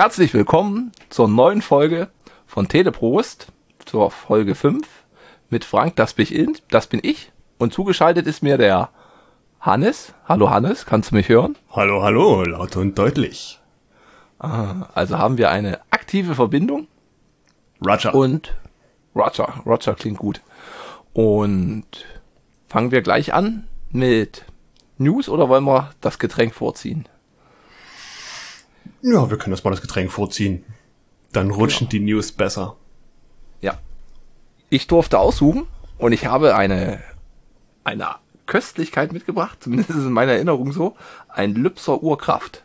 Herzlich willkommen zur neuen Folge von Teleprost, zur Folge 5 mit Frank, das bin ich, das bin ich. Und zugeschaltet ist mir der Hannes. Hallo Hannes, kannst du mich hören? Hallo, hallo, laut und deutlich. Ah, also haben wir eine aktive Verbindung. Roger. Und Roger, Roger klingt gut. Und fangen wir gleich an mit News oder wollen wir das Getränk vorziehen? Ja, wir können das mal das Getränk vorziehen. Dann rutschen Genau. die News besser. Ja. Ich durfte aussuchen und ich habe eine, eine Köstlichkeit mitgebracht, zumindest ist es in meiner Erinnerung so, ein Lübser Urkraft.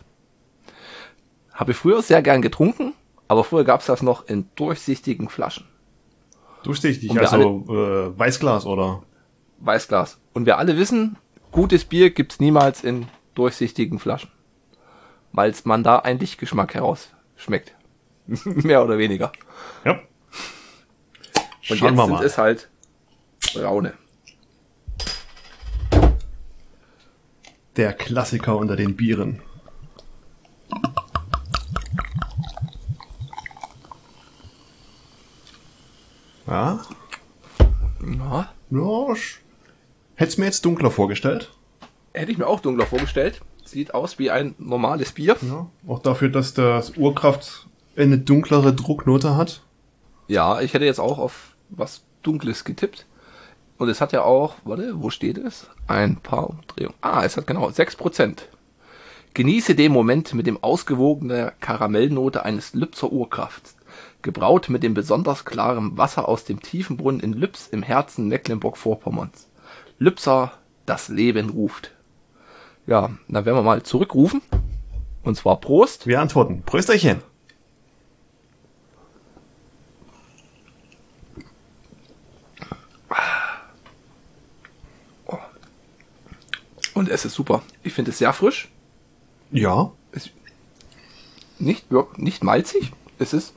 Habe ich früher sehr gern getrunken, aber früher gab es das noch in durchsichtigen Flaschen. Durchsichtig, Und also äh, Weißglas oder? Weißglas. Und wir alle wissen, gutes Bier gibt's niemals in durchsichtigen Flaschen. Weil man da einen Lichtgeschmack herausschmeckt. Mehr oder weniger. Ja. Und Schauen jetzt wir sind mal. es halt braune. Der Klassiker unter den Bieren. Ja, Ja, ja, hätt's mir jetzt dunkler vorgestellt. hätte ich mir auch dunkler vorgestellt. Sieht aus wie ein normales Bier. Ja, auch dafür, dass das Urkraft eine dunklere Drucknote hat. Ja, ich hätte jetzt auch auf was Dunkles getippt. Und es hat ja auch, warte, wo steht es? Ein paar Umdrehungen. Ah, es hat genau 6%. Genieße den Moment mit dem ausgewogenen Karamellnote eines Lübzer Urkrafts. Gebraut mit dem besonders klaren Wasser aus dem tiefen Brunnen in Lübs im Herzen Mecklenburg-Vorpommerns. Lübser, das Leben ruft. Ja, dann werden wir mal zurückrufen. Und zwar Prost. Wir antworten. Prösterchen. Und es ist super. Ich finde es sehr frisch. Ja, ist nicht, nicht malzig. Es ist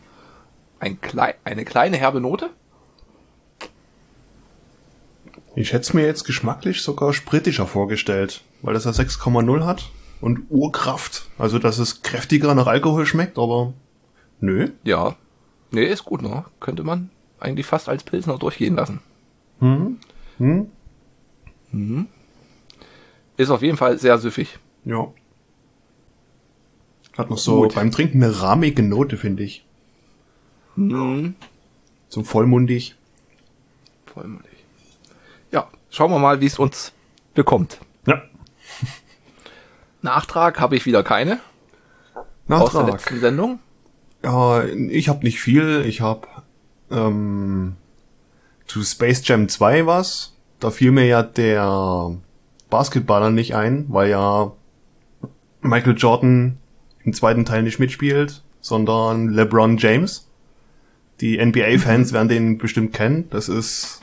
ein klei eine kleine herbe Note. Ich hätte es mir jetzt geschmacklich sogar spritischer vorgestellt, weil das ja 6,0 hat und Urkraft. Also, dass es kräftiger nach Alkohol schmeckt, aber nö. Ja. Nee, ist gut, ne? Könnte man eigentlich fast als Pilsner durchgehen lassen. Hm? Hm? Ist auf jeden Fall sehr süffig. Ja. Hat noch so Gut. beim Trinken eine rahmige Note, finde ich. Mhm. So vollmundig. Vollmundig. Ja, schauen wir mal, wie es uns bekommt. Nachtrag habe ich wieder keine aus der Nachtrag. letzten Sendung. Ja, ich habe nicht viel. Ich habe ähm, zu Space Jam 2 was. Da fiel mir ja der Basketballer nicht ein, weil ja Michael Jordan im zweiten Teil nicht mitspielt, sondern LeBron James. Die NBA-Fans werden den bestimmt kennen. Das ist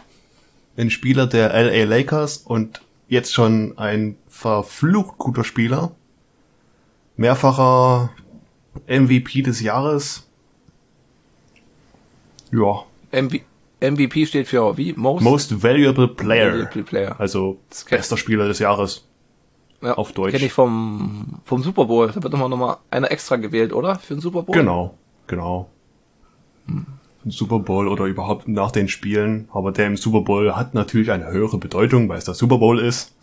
ein Spieler der LA Lakers und jetzt schon ein verflucht guter Spieler. Mehrfacher MVP des Jahres. Ja, MV MVP steht für wie? Most, Most Valuable Player. Valuable Player. Also bester Spieler des Jahres. ja, auf Deutsch. Kenne ich vom, vom Super Bowl. Da wird nochmal noch mal einer extra gewählt, oder? Für den Super Bowl? Genau, genau. Im Super Bowl oder überhaupt nach den Spielen. Aber der im Super Bowl hat natürlich eine höhere Bedeutung, weil es der Super Bowl ist.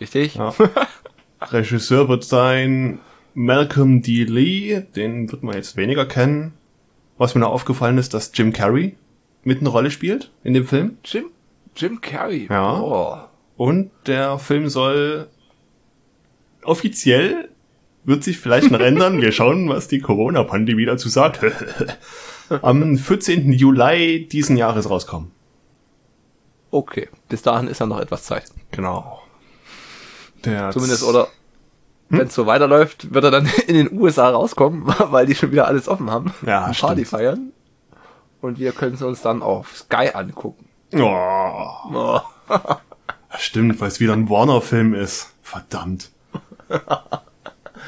Richtig? Ja. Regisseur wird sein Malcolm D. Lee, den wird man jetzt weniger kennen. Was mir noch aufgefallen ist, dass Jim Carrey mit eine Rolle spielt in dem Film. Jim, Jim Carrey. Ja. Oh. Und der Film soll offiziell wird sich vielleicht noch ändern. Wir schauen, was die Corona-Pandemie dazu sagt. Am 14. Juli diesen Jahres rauskommen. Okay. Bis dahin ist ja noch etwas Zeit. Genau. Der Zumindest, oder wenn es so weiterläuft, wird er dann in den USA rauskommen, weil die schon wieder alles offen haben. Ja, Party feiern. Und wir können es uns dann auf Sky angucken. Oh, Oh. stimmt, weil es wieder ein Warner-Film ist. Verdammt.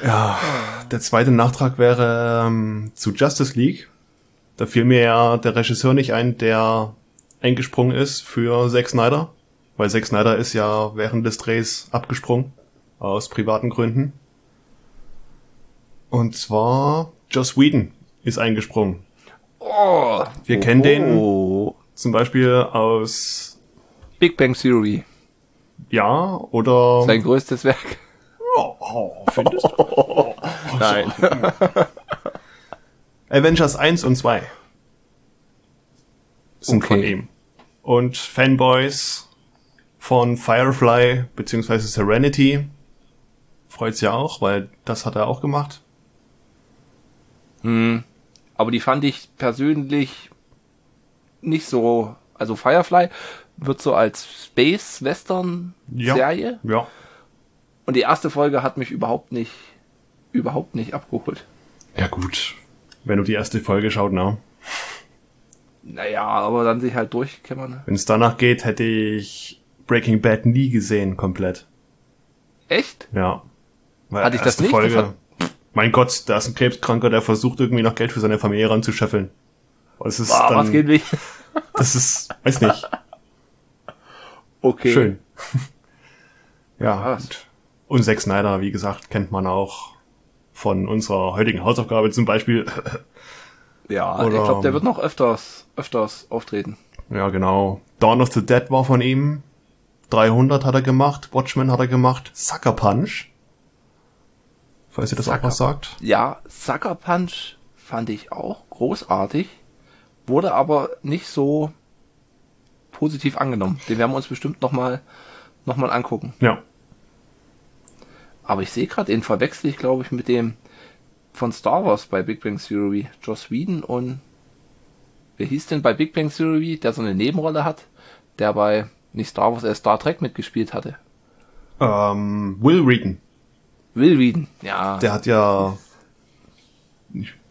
Ja, der zweite Nachtrag wäre ähm, zu Justice League. Da fiel mir ja der Regisseur nicht ein, der eingesprungen ist für Zack Snyder. Weil Zack Snyder ist ja während des Drehs abgesprungen. Aus privaten Gründen. Und zwar Joss Whedon ist eingesprungen. Oh, Wir oh, kennen den oh. zum Beispiel aus, Big Bang Theory. ja, oder... Sein größtes Werk. Oh, oh, findest du? Nein. Avengers 1 und 2 sind von Okay. ihm. Und Fanboys von Firefly beziehungsweise Serenity freut's ja auch, weil das hat er auch gemacht. Aber die fand ich persönlich nicht so. Also Firefly wird so als Space-Western-Serie. Ja. Und die erste Folge hat mich überhaupt nicht, überhaupt nicht abgeholt. Ja gut. Wenn du die erste Folge schaut, na. Naja, aber dann sich halt durchkämmern. Wenn es danach geht, hätte ich Breaking Bad nie gesehen, komplett. Echt? Ja. Weil Hatte ich das nicht? Das Folge, mein Gott, da ist ein Krebskranker, der versucht irgendwie noch Geld für seine Familie ranzuscheffeln. Und es ist Ah, dann, was geht nicht? das ist, weiß nicht, Okay. schön. ja. Und, und Zack Snyder, wie gesagt, kennt man auch von unserer heutigen Hausaufgabe zum Beispiel. Ja, Oder- ich glaube, der wird noch öfters, öfters auftreten. ja, genau. Dawn of the Dead war von ihm. 300 hat er gemacht. Watchmen hat er gemacht. Sucker Punch. Falls ihr das auch Sucker- was sagt. Ja, Sucker Punch fand ich auch großartig, wurde aber nicht so positiv angenommen. Den werden wir uns bestimmt nochmal noch mal angucken. Ja. Aber ich sehe gerade, den verwechsel ich, glaube ich, mit dem von Star Wars bei Big Bang Theory. Joss Whedon und wer hieß denn bei Big Bang Theory, der so eine Nebenrolle hat, der bei nicht Star Wars, äh Star Trek mitgespielt hatte. Ähm, Will Wheaton. Will Whedon, ja. Der hat ja.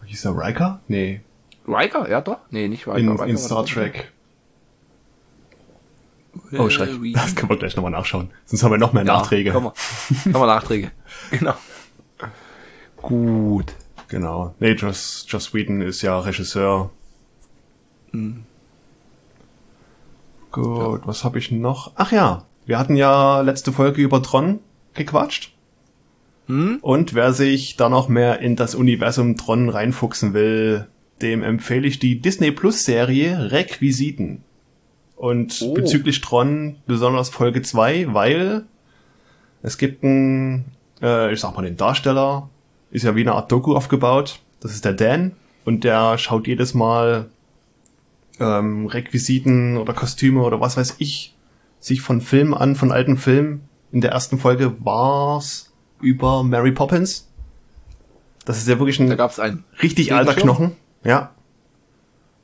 Hieß er Riker? Nee. Riker, ja doch? Nee, nicht Riker. In, Riker in Star Trek. Will Oh, Schreck. Whedon. Das können wir gleich nochmal nachschauen. Sonst haben wir noch mehr Ja, Nachträge. Komm mal, komm mal Nachträge. Genau. Gut. Genau. Nee, Joss, Joss Whedon ist ja Regisseur. Mhm. Gut, was habe ich noch? Ach ja, wir hatten ja letzte Folge über Tron gequatscht. Hm? Und wer sich da noch mehr in das Universum Tron reinfuchsen will, dem empfehle ich die Disney Plus Serie Requisiten. Und Oh. bezüglich Tron besonders Folge 2, weil es gibt einen, äh, ich sag mal den Darsteller, ist ja wie eine Art Doku aufgebaut. Das ist der Dan und der schaut jedes Mal ähm, Requisiten oder Kostüme oder was weiß ich sich von Filmen an, von alten Filmen. In der ersten Folge war's über Mary Poppins. Das ist ja wirklich Da ein richtig alter? Knochen. Ja.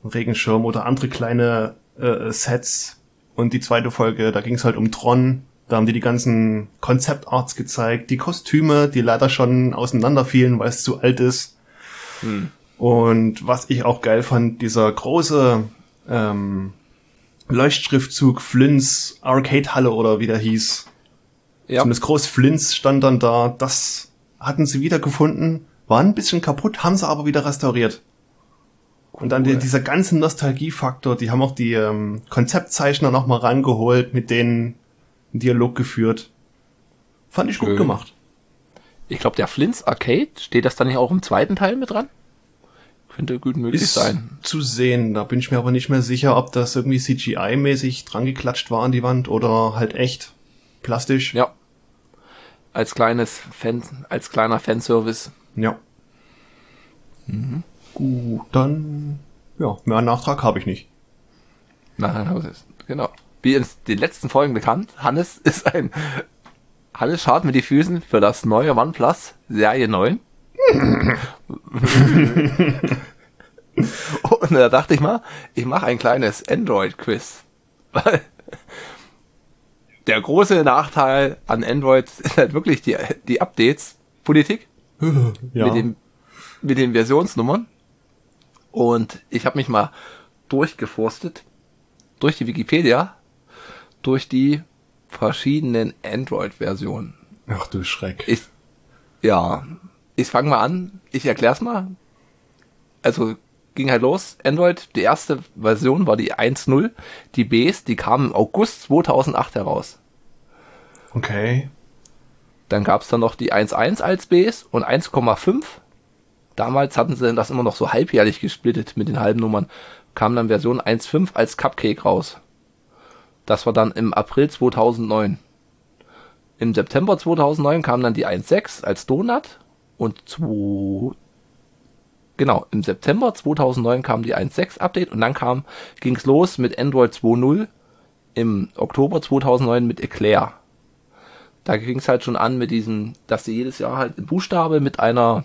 Ein Regenschirm oder andere kleine äh, Sets. Und die zweite Folge, da ging es halt um Tron. Da haben die die ganzen Konzeptarts gezeigt, die Kostüme, die leider schon auseinanderfielen, weil es zu alt ist. Hm. Und was ich auch geil fand, dieser große ähm, Leuchtschriftzug Flins Arcade Halle oder wie der hieß. Ja. Zumindest groß Flins stand dann da. Das hatten sie wiedergefunden, war ein bisschen kaputt, haben sie aber wieder restauriert. Und dann Cool. die, dieser ganze Nostalgiefaktor, die haben auch die ähm, Konzeptzeichner nochmal rangeholt, mit denen einen Dialog geführt. Fand ich gut Schön. gemacht. Ich glaube, der Flint's Arcade, steht das dann nicht auch im zweiten Teil mit dran? Könnte gut möglich Ist sein. zu sehen. Da bin ich mir aber nicht mehr sicher, ob das irgendwie CGI-mäßig dran geklatscht war an die Wand oder halt echt plastisch. Ja. Als kleines Fan, als kleiner Fanservice. Ja. Mhm. Gut, dann ja, mehr Nachtrag habe ich nicht. Nein, genau. Wie in den letzten Folgen bekannt, Hannes ist ein, Hannes schaut mit die Füßen für das neue OnePlus Serie 9. Und da dachte ich mal, ich mache ein kleines Android-Quiz. Weil der große Nachteil an Android ist halt wirklich die, die Updates-Politik Ja. mit, dem, mit den Versionsnummern. Und ich habe mich mal durchgeforstet, durch die Wikipedia, durch die verschiedenen Android-Versionen. Ach du Schreck. Ich, ja, ich fange mal an, ich erklär's mal. Also ging halt los, Android, die erste Version war die 1.0, die Bs, die kamen im August 2008 heraus. Okay. Dann gab's dann noch die 1.1 als Bs und 1,5 damals hatten sie das immer noch so halbjährlich gesplittet mit den halben Nummern, kam dann Version 1.5 als Cupcake raus. Das war dann im April 2009. Im September 2009 kam dann die 1.6 als Donut und zwei, genau, im September 2009 kam die 1.6 Update und dann kam, ging's los mit Android 2.0 im Oktober 2009 mit Eclair. Da ging's halt schon an mit diesem, dass sie jedes Jahr halt ein Buchstabe mit einer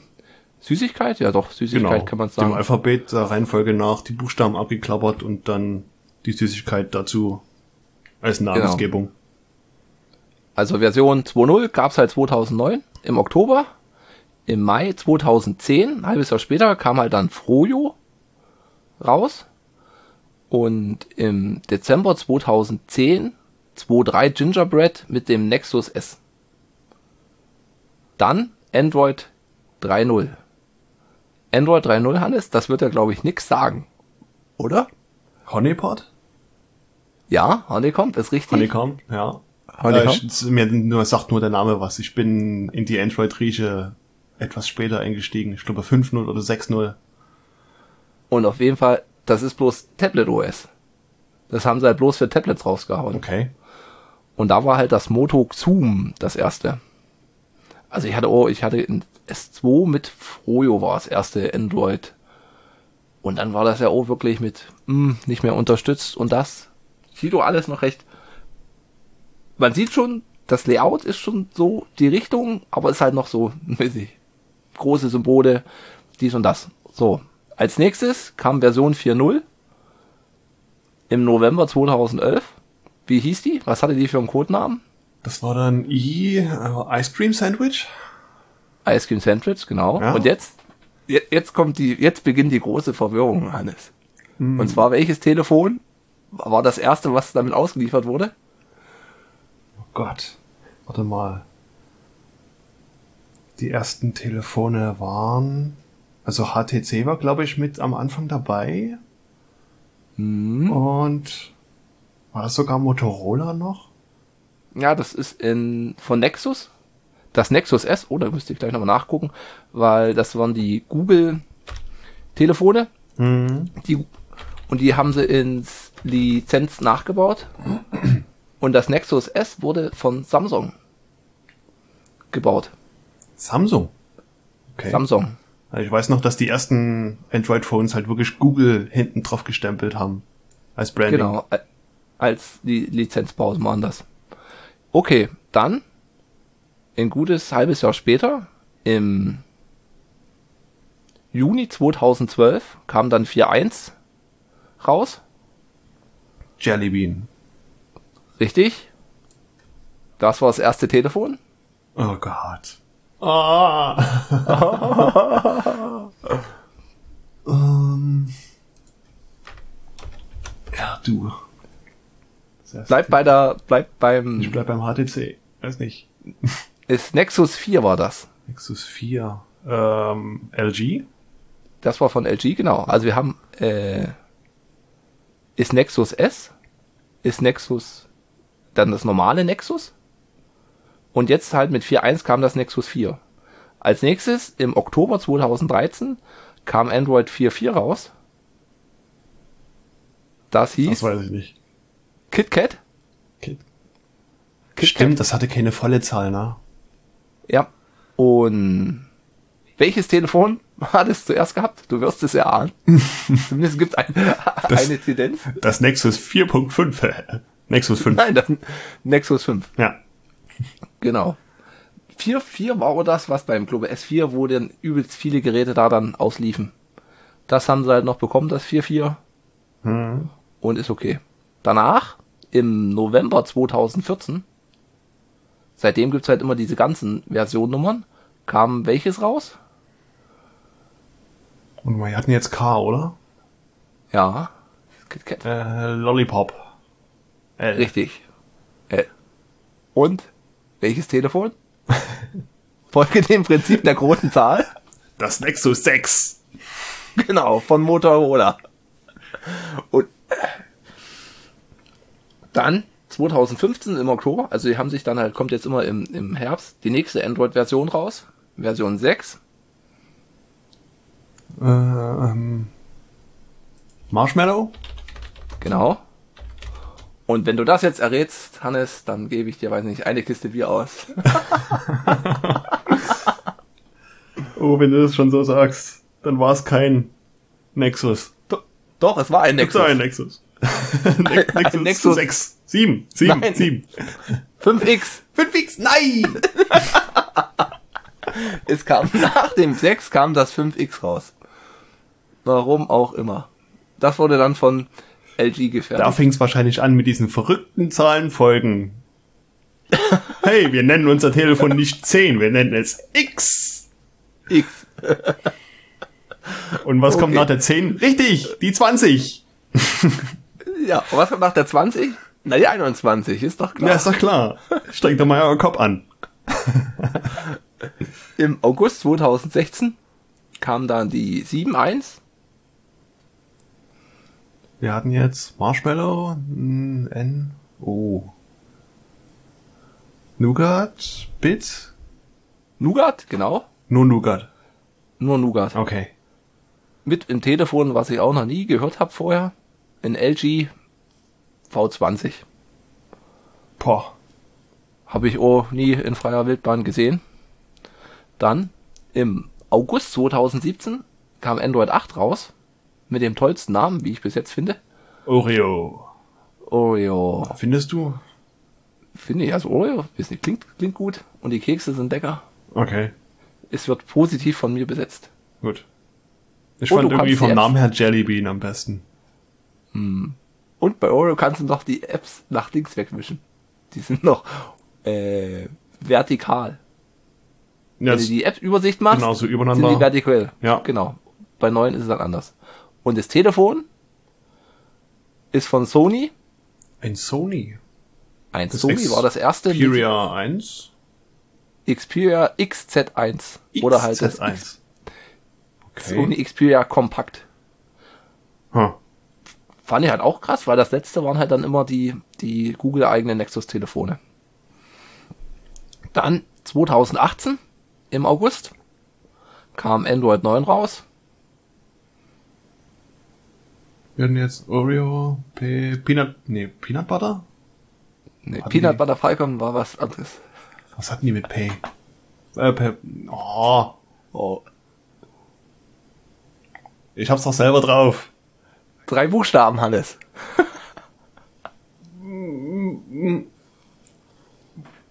Süßigkeit, ja doch, Süßigkeit Genau. kann man Dem sagen. Alphabet der Reihenfolge nach die Buchstaben abgeklappert und dann die Süßigkeit dazu als Namensgebung. Also Version 2.0 gab's halt 2009 im Oktober. Im Mai 2010, ein halbes Jahr später, kam halt dann Frojo raus. Und im Dezember 2010 2.3 Gingerbread mit dem Nexus S. Dann Android 3.0. Android 3.0, Hannes, das wird ja glaube ich nix sagen. Oder? Honeypot? Ja, Honeycomb ist richtig. Honeycomb, ja. Honeycomb? Äh, ich- mir nur, sagt nur der Name was. Ich bin in die Android-Rieche etwas später eingestiegen. Ich glaube 5.0 oder 6.0. Und auf jeden Fall, das ist bloß Tablet OS. Das haben sie halt bloß für Tablets rausgehauen. Okay. Und da war halt das Moto Zoom das erste. Also ich hatte, oh, ich hatte in S2 mit Froyo war das erste Android. Und dann war das ja auch wirklich mit hm, nicht mehr unterstützt und das sieht doch alles noch recht. Man sieht schon, das Layout ist schon so die Richtung, aber ist halt noch so, ich, große Symbole, dies und das. So. Als nächstes kam Version 4.0 im November 2011. Wie hieß die? Was hatte die für einen Codenamen? Das war dann I, äh, Ice Cream Sandwich? Ice Cream Sandwich, genau. Ja. Und jetzt, je- jetzt kommt die, jetzt beginnt die große Verwirrung, Hannes. Hm. Und zwar welches Telefon war das erste, was damit ausgeliefert wurde? Oh Gott. Warte mal. Die ersten Telefone waren, also HTC war glaube ich mit am Anfang dabei. Hm. Und war das sogar Motorola noch? Ja, das ist in, von Nexus. Das Nexus S, oh, da müsste ich gleich nochmal nachgucken, weil das waren die Google Telefone, Mhm. die, und die haben sie ins Lizenz nachgebaut. Und das Nexus S wurde von Samsung gebaut. Samsung. Okay. Samsung. Also ich weiß noch, dass die ersten Android-Phones halt wirklich Google hinten drauf gestempelt haben. Als Branding. Genau, als die Lizenzpausen waren das. Okay, dann ein gutes halbes Jahr später, im Juni 2012, kam dann 4.1 raus. Jellybean. Richtig. Das war das erste Telefon. Oh Gott. Ah. ähm. Ja, du. Bleibt bei der, bleibt beim, Ich bleib beim HTC. Weiß nicht. ist Nexus 4 war das. Nexus 4. Ähm, LG? Das war von LG, genau. Also wir haben, äh, ist Nexus S, ist Nexus dann das normale Nexus und jetzt halt mit 4.1 kam das Nexus 4. Als nächstes im Oktober 2013 kam Android 4.4 raus. Das hieß Das weiß ich nicht. KitKat. Okay. KitKat. Stimmt, das hatte keine volle Zahl, ne? Ja. Und welches Telefon hat es zuerst gehabt? Du wirst es erahnen. Zumindest gibt es ein, eine Tendenz. Das Nexus 4.5. Nexus 5. Nein, das Nexus 5. Ja. Genau. 4.4 war auch das, was beim Globe S4, wo dann übelst viele Geräte da dann ausliefen. Das haben sie halt noch bekommen, das 4.4. Hm. Und ist okay. Danach, im November 2014, seitdem gibt's halt immer diese ganzen Versionnummern, kam welches raus? Und wir hatten jetzt K, oder? Ja. Äh, Lollipop. L. Richtig. Äh. Und welches Telefon? Folge dem Prinzip der großen Zahl. Das Nexus 6. Genau, von Motorola. Und dann 2015 im Oktober, also die haben sich dann halt, kommt jetzt immer im, im Herbst, die nächste Android-Version raus, Version 6. Äh, ähm, Marshmallow? Genau. Und wenn du das jetzt errätst, Hannes, dann gebe ich dir, weiß nicht, eine Kiste Bier aus. Oh, wenn du das schon so sagst, dann war es kein Nexus. Doch, es war ein Nexus. Nexus. ein Nexus. Ne Nexus, Ein Nexus. 6. 7. 7. Nein. 7. 5X. 5x, nein! Es kam nach dem 6 kam das 5X raus. Warum auch immer. Das wurde dann von LG gefertigt. Da fing es wahrscheinlich an mit diesen verrückten Zahlenfolgen. Hey, wir nennen unser Telefon nicht 10, wir nennen es X. X. Und was kommt Okay. nach der 10? Richtig, die 20. Ja, und was kommt nach der 20? Na, die 21, ist doch klar. Ja, ist doch klar. Strengt doch mal euren Kopf an. Im August 2016 kam dann die 7.1. Wir hatten jetzt Marshmallow, N, O. Nougat, Bit, Nougat, genau. nur Nougat. Nur Nougat. Okay. Mit im Telefon, was ich auch noch nie gehört habe vorher. Ein LG V20. Boah. Habe ich auch nie in freier Wildbahn gesehen. Dann im August 2017 kam Android 8 raus. Mit dem tollsten Namen, wie ich bis jetzt finde. Oreo. Oreo. Findest du? Finde ich, also Oreo, weiß nicht, klingt, klingt gut. Und die Kekse sind lecker. Okay, Es wird positiv von mir besetzt. gut. Ich Und fand irgendwie vom Namen her Jellybean am besten. Und bei Oreo kannst du noch die Apps nach links wegwischen. Die sind noch äh, vertikal. Ja, Wenn du die App-Übersicht machst, genau, so sind übereinander. die vertikal. Ja. Genau. Bei neuen ist es dann anders. Und das Telefon ist von Sony. ein Sony. Ein Das Sony war das erste. Xperia 1. Xperia XZ1. Oder halt das XZ1. Okay. Sony Xperia Compact. Huh. Fand ich halt auch krass, weil das letzte waren halt dann immer die, die Google-eigenen Nexus-Telefone. Dann 2018 im August kam Android 9 raus. Wir hatten jetzt Oreo, P Peanut, nee, Peanut Butter? Nee, Hatten Peanut die- Butter Falcon war was anderes. Was hatten die mit Pay? Äh, P oh, Oh, ich hab's doch selber drauf. drei Buchstaben, Hannes.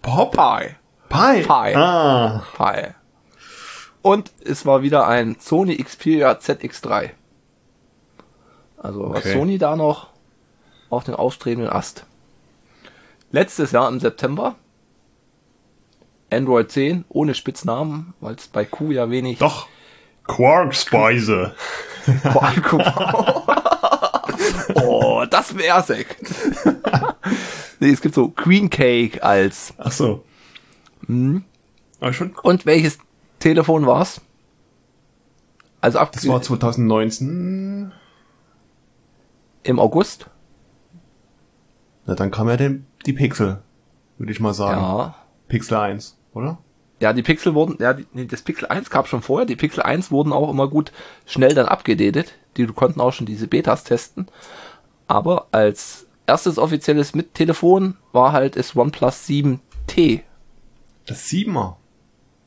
Pop? Pi. Pie. Pie. Ah, Pi. Und es war wieder ein Sony Xperia ZX3. Also was Okay. Sony da noch auf den aufstrebenden Ast. Letztes Jahr im September Android 10 ohne Spitznamen, weil es bei Q ja wenig doch. Quark-Speise. oh, das wär's, ey. nee, es gibt so Queen Cake als. Ach so. Hm. Aber schon, Und welches Telefon war's? Also ab das war 2019. im August. Na, dann kam ja den, die Pixel, würde ich mal sagen. Ja. Pixel 1, oder? Ja, die Pixel wurden, ja, die, nee, das Pixel 1 gab schon vorher. Die Pixel 1 wurden auch immer gut schnell dann abgedatet. Die konnten auch schon diese Betas testen. Aber als erstes offizielles mit Telefon war halt das OnePlus 7T. Das 7er.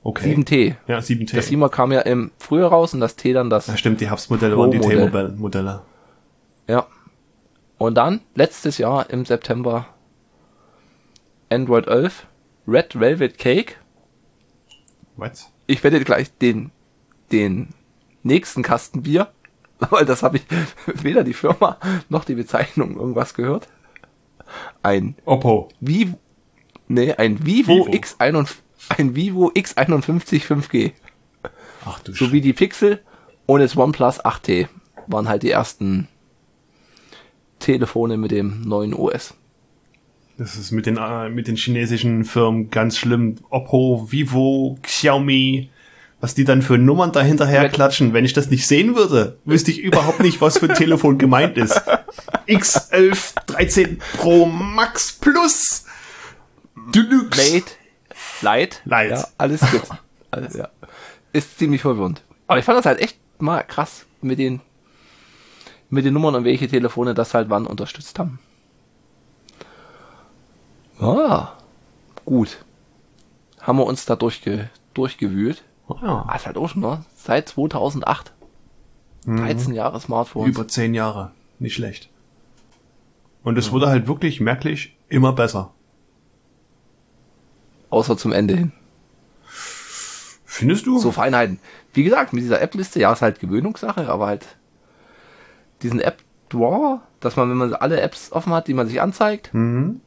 Okay. 7T. Ja, 7T. Das 7er kam ja im Frühjahr raus und das T dann das. ja, stimmt, die Hubs-Modelle waren die. T-Modelle. Und dann, letztes Jahr im September, Android 11, Red Velvet Cake. Was? Ich werde gleich den, den nächsten Kasten Bier, weil das habe ich weder die Firma noch die Bezeichnung irgendwas gehört. Ein Oppo. Vivo, nee, ein Vivo, Vivo. X51, ein Vivo X51 5G. Ach du Sowie die Pixel und das OnePlus 8T waren halt die ersten Telefone mit dem neuen OS. Das ist mit den, äh, mit den chinesischen Firmen ganz schlimm. Oppo, Vivo, Xiaomi. Was die dann für Nummern dahinterher klatschen. Wenn ich das nicht sehen würde, wüsste ich überhaupt nicht, was für ein Telefon gemeint ist. X11, 13 Pro Max Plus. Deluxe. Late, Light, Light. Ja, alles gut. alles, ja. Ist ziemlich verwirrend. Aber ich fand das halt echt mal krass mit den, mit den Nummern und welche Telefone das halt wann unterstützt haben. Ah, gut. Haben wir uns da durchge, durchgewühlt. Ja. Ah, ist halt auch schon, ne? Seit 2008. 13 Jahre Smartphones. Über zehn Jahre. Nicht schlecht. Und es wurde halt wirklich merklich immer besser. Außer zum Ende hin. Findest du? So Feinheiten. Wie gesagt, mit dieser App-Liste, ja, ist halt Gewöhnungssache, aber halt diesen App-Drawer, dass man, wenn man alle Apps offen hat, die man sich anzeigt, Mhm.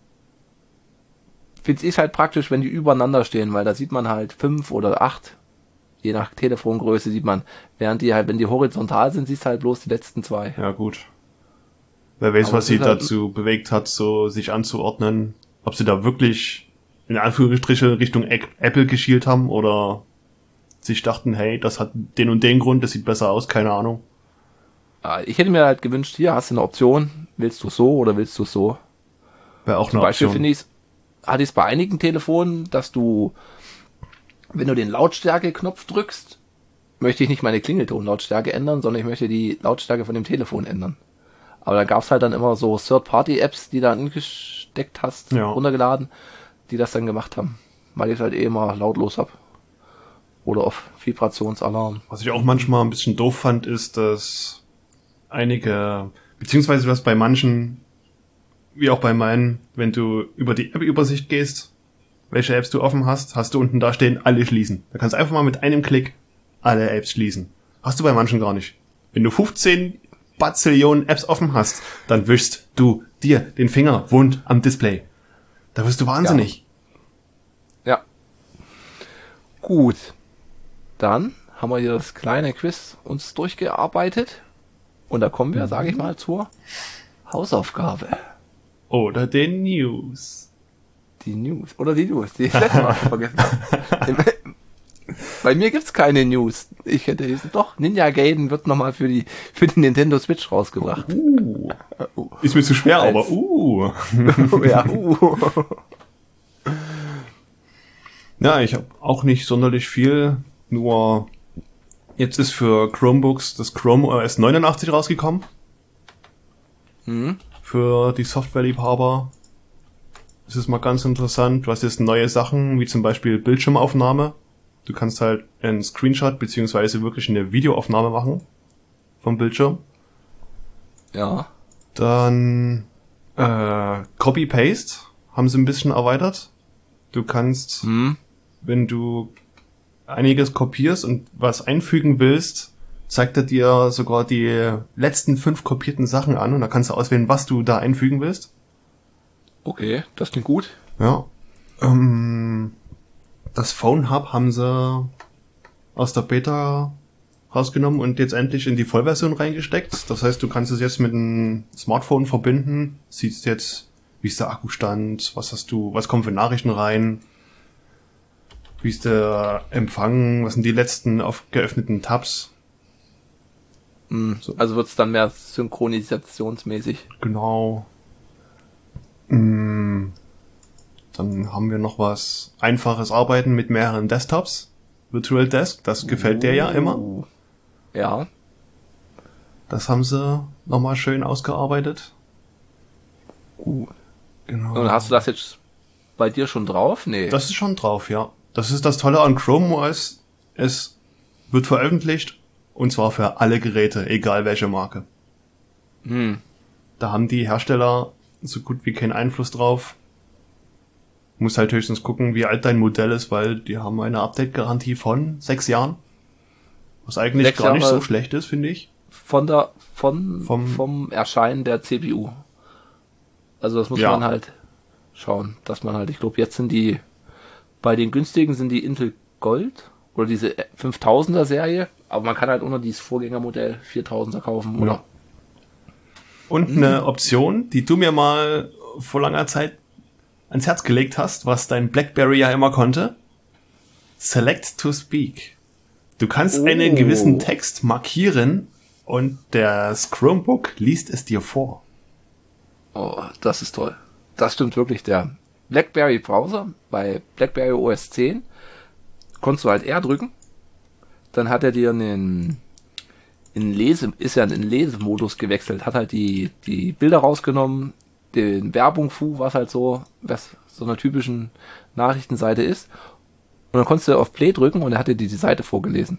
finde ich halt praktisch, wenn die übereinander stehen, weil da sieht man halt fünf oder acht, je nach Telefongröße sieht man, während die halt, wenn die horizontal sind, siehst du halt bloß die letzten zwei. Ja, gut. Wer weiß, Aber was sie halt- dazu bewegt hat, so sich anzuordnen. Ob sie da wirklich in Anführungsstriche Richtung Apple geschielt haben oder sich dachten, hey, das hat den und den Grund, das sieht besser aus, keine Ahnung. Ah, Ich hätte mir halt gewünscht, hier hast du eine Option, willst du so oder willst du so? Wäre auch Zum eine Beispiel Option. finde ich hatte ich es bei einigen Telefonen, dass du, wenn du den Lautstärke-Knopf drückst, möchte ich nicht meine Klingelton-Lautstärke ändern, sondern ich möchte die Lautstärke von dem Telefon ändern. Aber da gab es halt dann immer so Third-Party-Apps, die da angesteckt hast, Ja. runtergeladen, die das dann gemacht haben. Weil ich es halt eh immer lautlos hab. Oder auf Vibrationsalarm. Was ich auch manchmal ein bisschen doof fand, ist, dass einige, beziehungsweise was bei manchen, wie auch bei meinen, wenn du über die App-Übersicht gehst, welche Apps du offen hast, hast du unten da stehen, alle schließen. Da kannst du einfach mal mit einem Klick alle Apps schließen. Hast du bei manchen gar nicht. Wenn du 15 Bazillionen Apps offen hast, dann wischst du dir den Finger wund am Display. Da wirst du wahnsinnig. Ja. Gut. Dann haben wir hier das kleine Quiz uns durchgearbeitet. Und da kommen wir, sage ich mal, zur Hausaufgabe. Oder den News. Die News. Oder die News, die ich letztes Mal vergessen habe. Bei mir gibt's keine News. Ich hätte diesen, doch, Ninja Gaiden wird nochmal für die, für die Nintendo Switch rausgebracht. Uh. Ist mir zu schwer, Als- aber uh. ja, uh. Ja, ich habe auch nicht sonderlich viel, nur jetzt ist für Chromebooks das Chrome OS 89 rausgekommen. Hm? Für die Softwareliebhaber. Das ist mal ganz interessant. Du hast jetzt neue Sachen, wie zum Beispiel Bildschirmaufnahme. Du kannst halt einen Screenshot beziehungsweise wirklich eine Videoaufnahme machen vom Bildschirm. Ja. Dann äh, Copy-Paste haben sie ein bisschen erweitert. Du kannst Hm? wenn du einiges kopierst und was einfügen willst, zeigt er dir sogar die letzten fünf kopierten Sachen an und da kannst du auswählen, was du da einfügen willst. Okay, das klingt gut. Ja. Ähm, das Phone Hub haben sie aus der Beta rausgenommen und jetzt endlich in die Vollversion reingesteckt. Das heißt, du kannst es jetzt mit einem Smartphone verbinden, siehst jetzt, wie ist der Akkustand, was hast du, was kommt für Nachrichten rein, wie ist der Empfang, was sind die letzten auf geöffneten Tabs. Hm. Also wird's dann mehr synchronisationsmäßig. Genau. Mm, Dann haben wir noch was einfaches Arbeiten mit mehreren Desktops. Virtual Desk, das gefällt dir ja immer. Uh. Ja. Das haben sie nochmal schön ausgearbeitet. Gut. Genau. Und hast du das jetzt bei dir schon drauf? Nee. Das ist schon drauf, ja. Das ist das Tolle an Chrome OS. Es wird veröffentlicht und zwar für alle Geräte, egal welche Marke. hm. Da haben die Hersteller so gut wie keinen Einfluss drauf. Muss halt höchstens gucken, wie alt dein Modell ist, weil die haben eine Update-Garantie von sechs Jahren. Was eigentlich Sechs gar nicht Jahre. so schlecht ist, finde ich. Von der, von, Vom- vom, Erscheinen der CPU. Also das muss Ja. man halt schauen, dass man halt, ich glaube, jetzt sind die, bei den günstigen sind die Intel Gold oder diese 5000er Serie, aber man kann halt unter dieses Vorgängermodell 4000er kaufen, oder? Und Mhm. eine Option, die du mir mal vor langer Zeit ans Herz gelegt hast, was dein BlackBerry ja immer konnte. Select to speak. Du kannst Oh. einen gewissen Text markieren und das Chromebook liest es dir vor. Oh, das ist toll. Das stimmt wirklich. Der BlackBerry Browser bei BlackBerry OS 10 konntest du halt R drücken. Dann hat er dir einen, in Lese, ist ja in Lesemodus gewechselt, hat halt die, die Bilder rausgenommen, den Werbung-Fu, was halt so, was so einer typischen Nachrichtenseite ist. Und dann konntest du auf Play drücken und er hatte dir die Seite vorgelesen.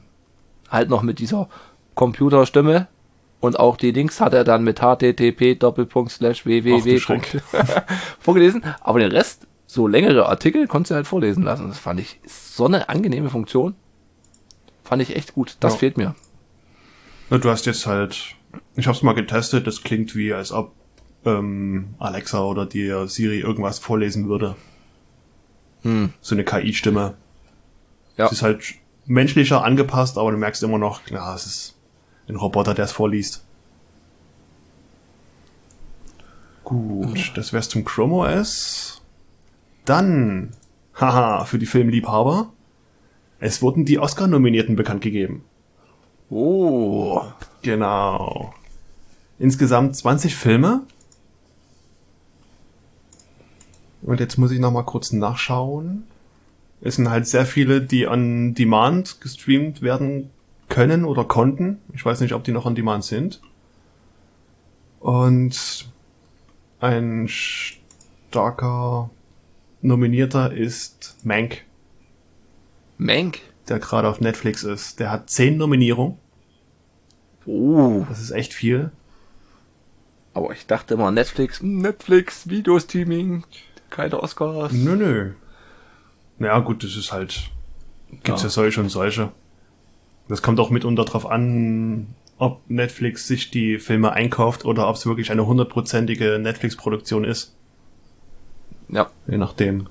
Halt noch mit dieser Computerstimme. Und auch die Links hat er dann mit http www vorgelesen. Aber den Rest, so längere Artikel, konntest du halt vorlesen lassen. Das fand ich so eine angenehme Funktion. Fand ich echt gut. Das Ja. fehlt mir. Na, du hast jetzt halt, ich hab's mal getestet, das klingt wie, als ob ähm, Alexa oder dir Siri irgendwas vorlesen würde. Hm. So eine KI-Stimme. Ja. Es ist halt menschlicher angepasst, aber du merkst immer noch, klar, es ist ein Roboter, der es vorliest. Gut, das wär's zum Chrome OS. Dann, haha, für die Filmliebhaber. Es wurden die Oscar-Nominierten bekannt gegeben. Oh. Genau. Insgesamt 20 Filme. Und jetzt muss ich noch mal kurz nachschauen. Es sind halt sehr viele, die on Demand gestreamt werden können oder konnten. Ich weiß nicht, ob die noch on Demand sind. Und ein starker Nominierter ist Mank, Mank. der gerade auf Netflix ist. Der hat 10 Nominierungen. Oh. Das ist echt viel. Aber ich dachte immer Netflix, Netflix, Videostreaming, keine Oscars. Nö, nö. Naja, gut, das ist halt. Gibt's ja. Ja. solche und solche. Das kommt auch mitunter drauf an, ob Netflix sich die Filme einkauft oder ob es wirklich eine hundertprozentige Netflix-Produktion ist. Ja. Je nachdem.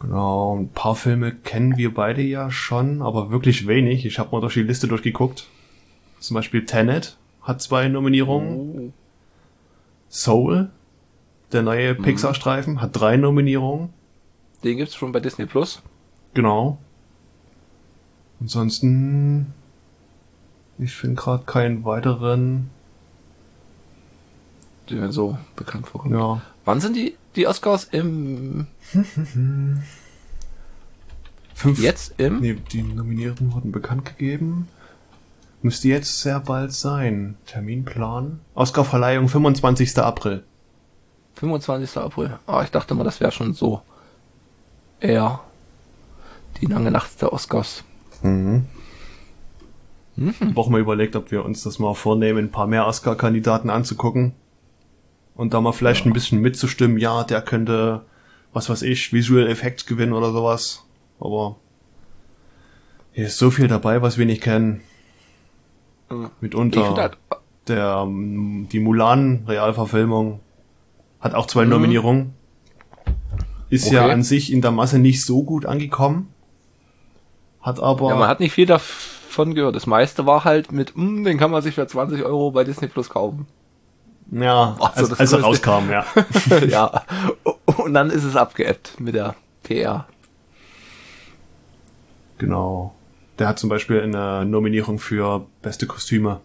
Genau, ein paar Filme kennen wir beide ja schon, aber wirklich wenig. Ich habe mal durch die Liste durchgeguckt. Zum Beispiel Tenet hat zwei Nominierungen. Oh. Soul, der neue Pixar-Streifen, hat drei Nominierungen. Den gibt's schon bei Disney Plus. Genau. Ansonsten, ich finde gerade keinen weiteren. Die mir so bekannt vorkommen. Ja. Wann sind die, die Oscars im, Fünf. jetzt im? Nee, die Nominierten wurden bekannt gegeben. Müsste jetzt sehr bald sein. Terminplan. Oscarverleihung 25. April. 25. April. Ah, ich dachte mal, das wäre schon so eher die lange Nacht der Oscars. Mhm. Mhm. Ich auch mal überlegt, ob wir uns das mal vornehmen, ein paar mehr Oscar-Kandidaten anzugucken. Und da mal vielleicht ein bisschen mitzustimmen, ja, der könnte, was weiß ich, Visual Effects gewinnen oder sowas. Aber hier ist so viel dabei, was wir nicht kennen. Mhm. Mitunter halt, der, ähm, die Mulan-Realverfilmung hat auch zwei Mhm. Nominierungen. Ist ja Okay. an sich in der Masse nicht so gut angekommen. Hat aber, ja, man hat nicht viel davon gehört. Das meiste war halt mit, hm, den kann man sich für 20 Euro bei Disney Plus kaufen. ja, Also als, als er rauskam, ja. ja. Und dann ist es abgeebbt mit der PR. Genau. Der hat zum Beispiel eine Nominierung für beste Kostüme.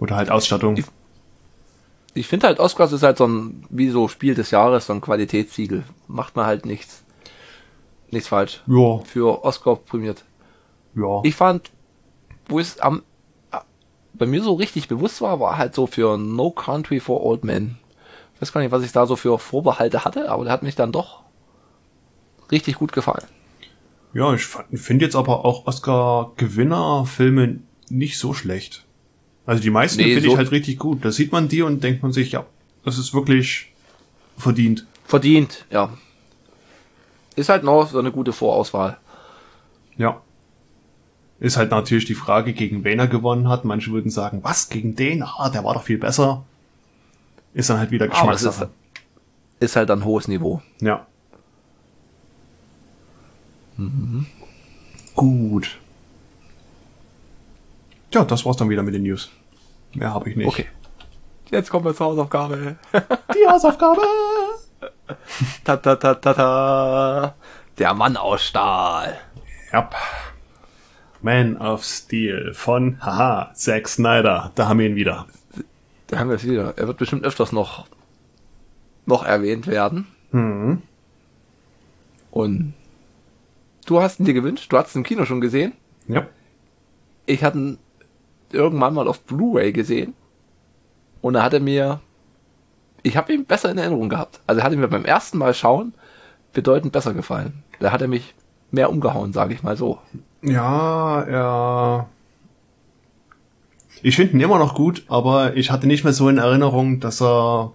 Oder halt Ausstattung. Die- Ich finde halt, Oscars ist halt so ein, wie so Spiel des Jahres, so ein Qualitätssiegel. Macht man halt nichts. Nichts falsch. Ja, Für Oscar prämiert. ja. Ich fand, wo es am, bei mir so richtig bewusst war, war halt so für No Country for Old Men. Ich weiß gar nicht, was ich da so für Vorbehalte hatte, aber der hat mich dann doch richtig gut gefallen. Ja, ich finde jetzt aber auch Oscar-Gewinner-Filme nicht so schlecht. Also die meisten Nee, finde so- ich halt richtig gut. Da sieht man die und denkt man sich, ja, das ist wirklich verdient. Verdient, ja. Ist halt noch so eine gute Vorauswahl. Ja. Ist halt natürlich die Frage, gegen wen er gewonnen hat. Manche würden sagen, was, gegen den? Ah, der war doch viel besser. Ist dann halt wieder Aber es ist, Geschmackssache. ist halt ein hohes Niveau. Ja. Gut. Ja, das war's dann wieder mit den News. Mehr habe ich nicht. Okay. Jetzt kommen wir zur Hausaufgabe. Die Hausaufgabe! ta ta ta ta ta. Der Mann aus Stahl. Ja. Man of Steel von, haha, Zack Snyder. Da haben wir ihn wieder. Da haben wir es wieder. Er wird bestimmt öfters noch, noch erwähnt werden. Mhm. Und du hast ihn dir gewünscht. Du hast es im Kino schon gesehen. Ja. ich hatte ihn irgendwann mal auf Blu-ray gesehen und da hat er mir, ich habe ihn besser in Erinnerung gehabt. Also er hatte mir beim ersten Mal schauen bedeutend besser gefallen. Da hat er mich mehr umgehauen, sage ich mal so. Ja, er. Ich finde ihn immer noch gut, aber ich hatte nicht mehr so in Erinnerung, dass er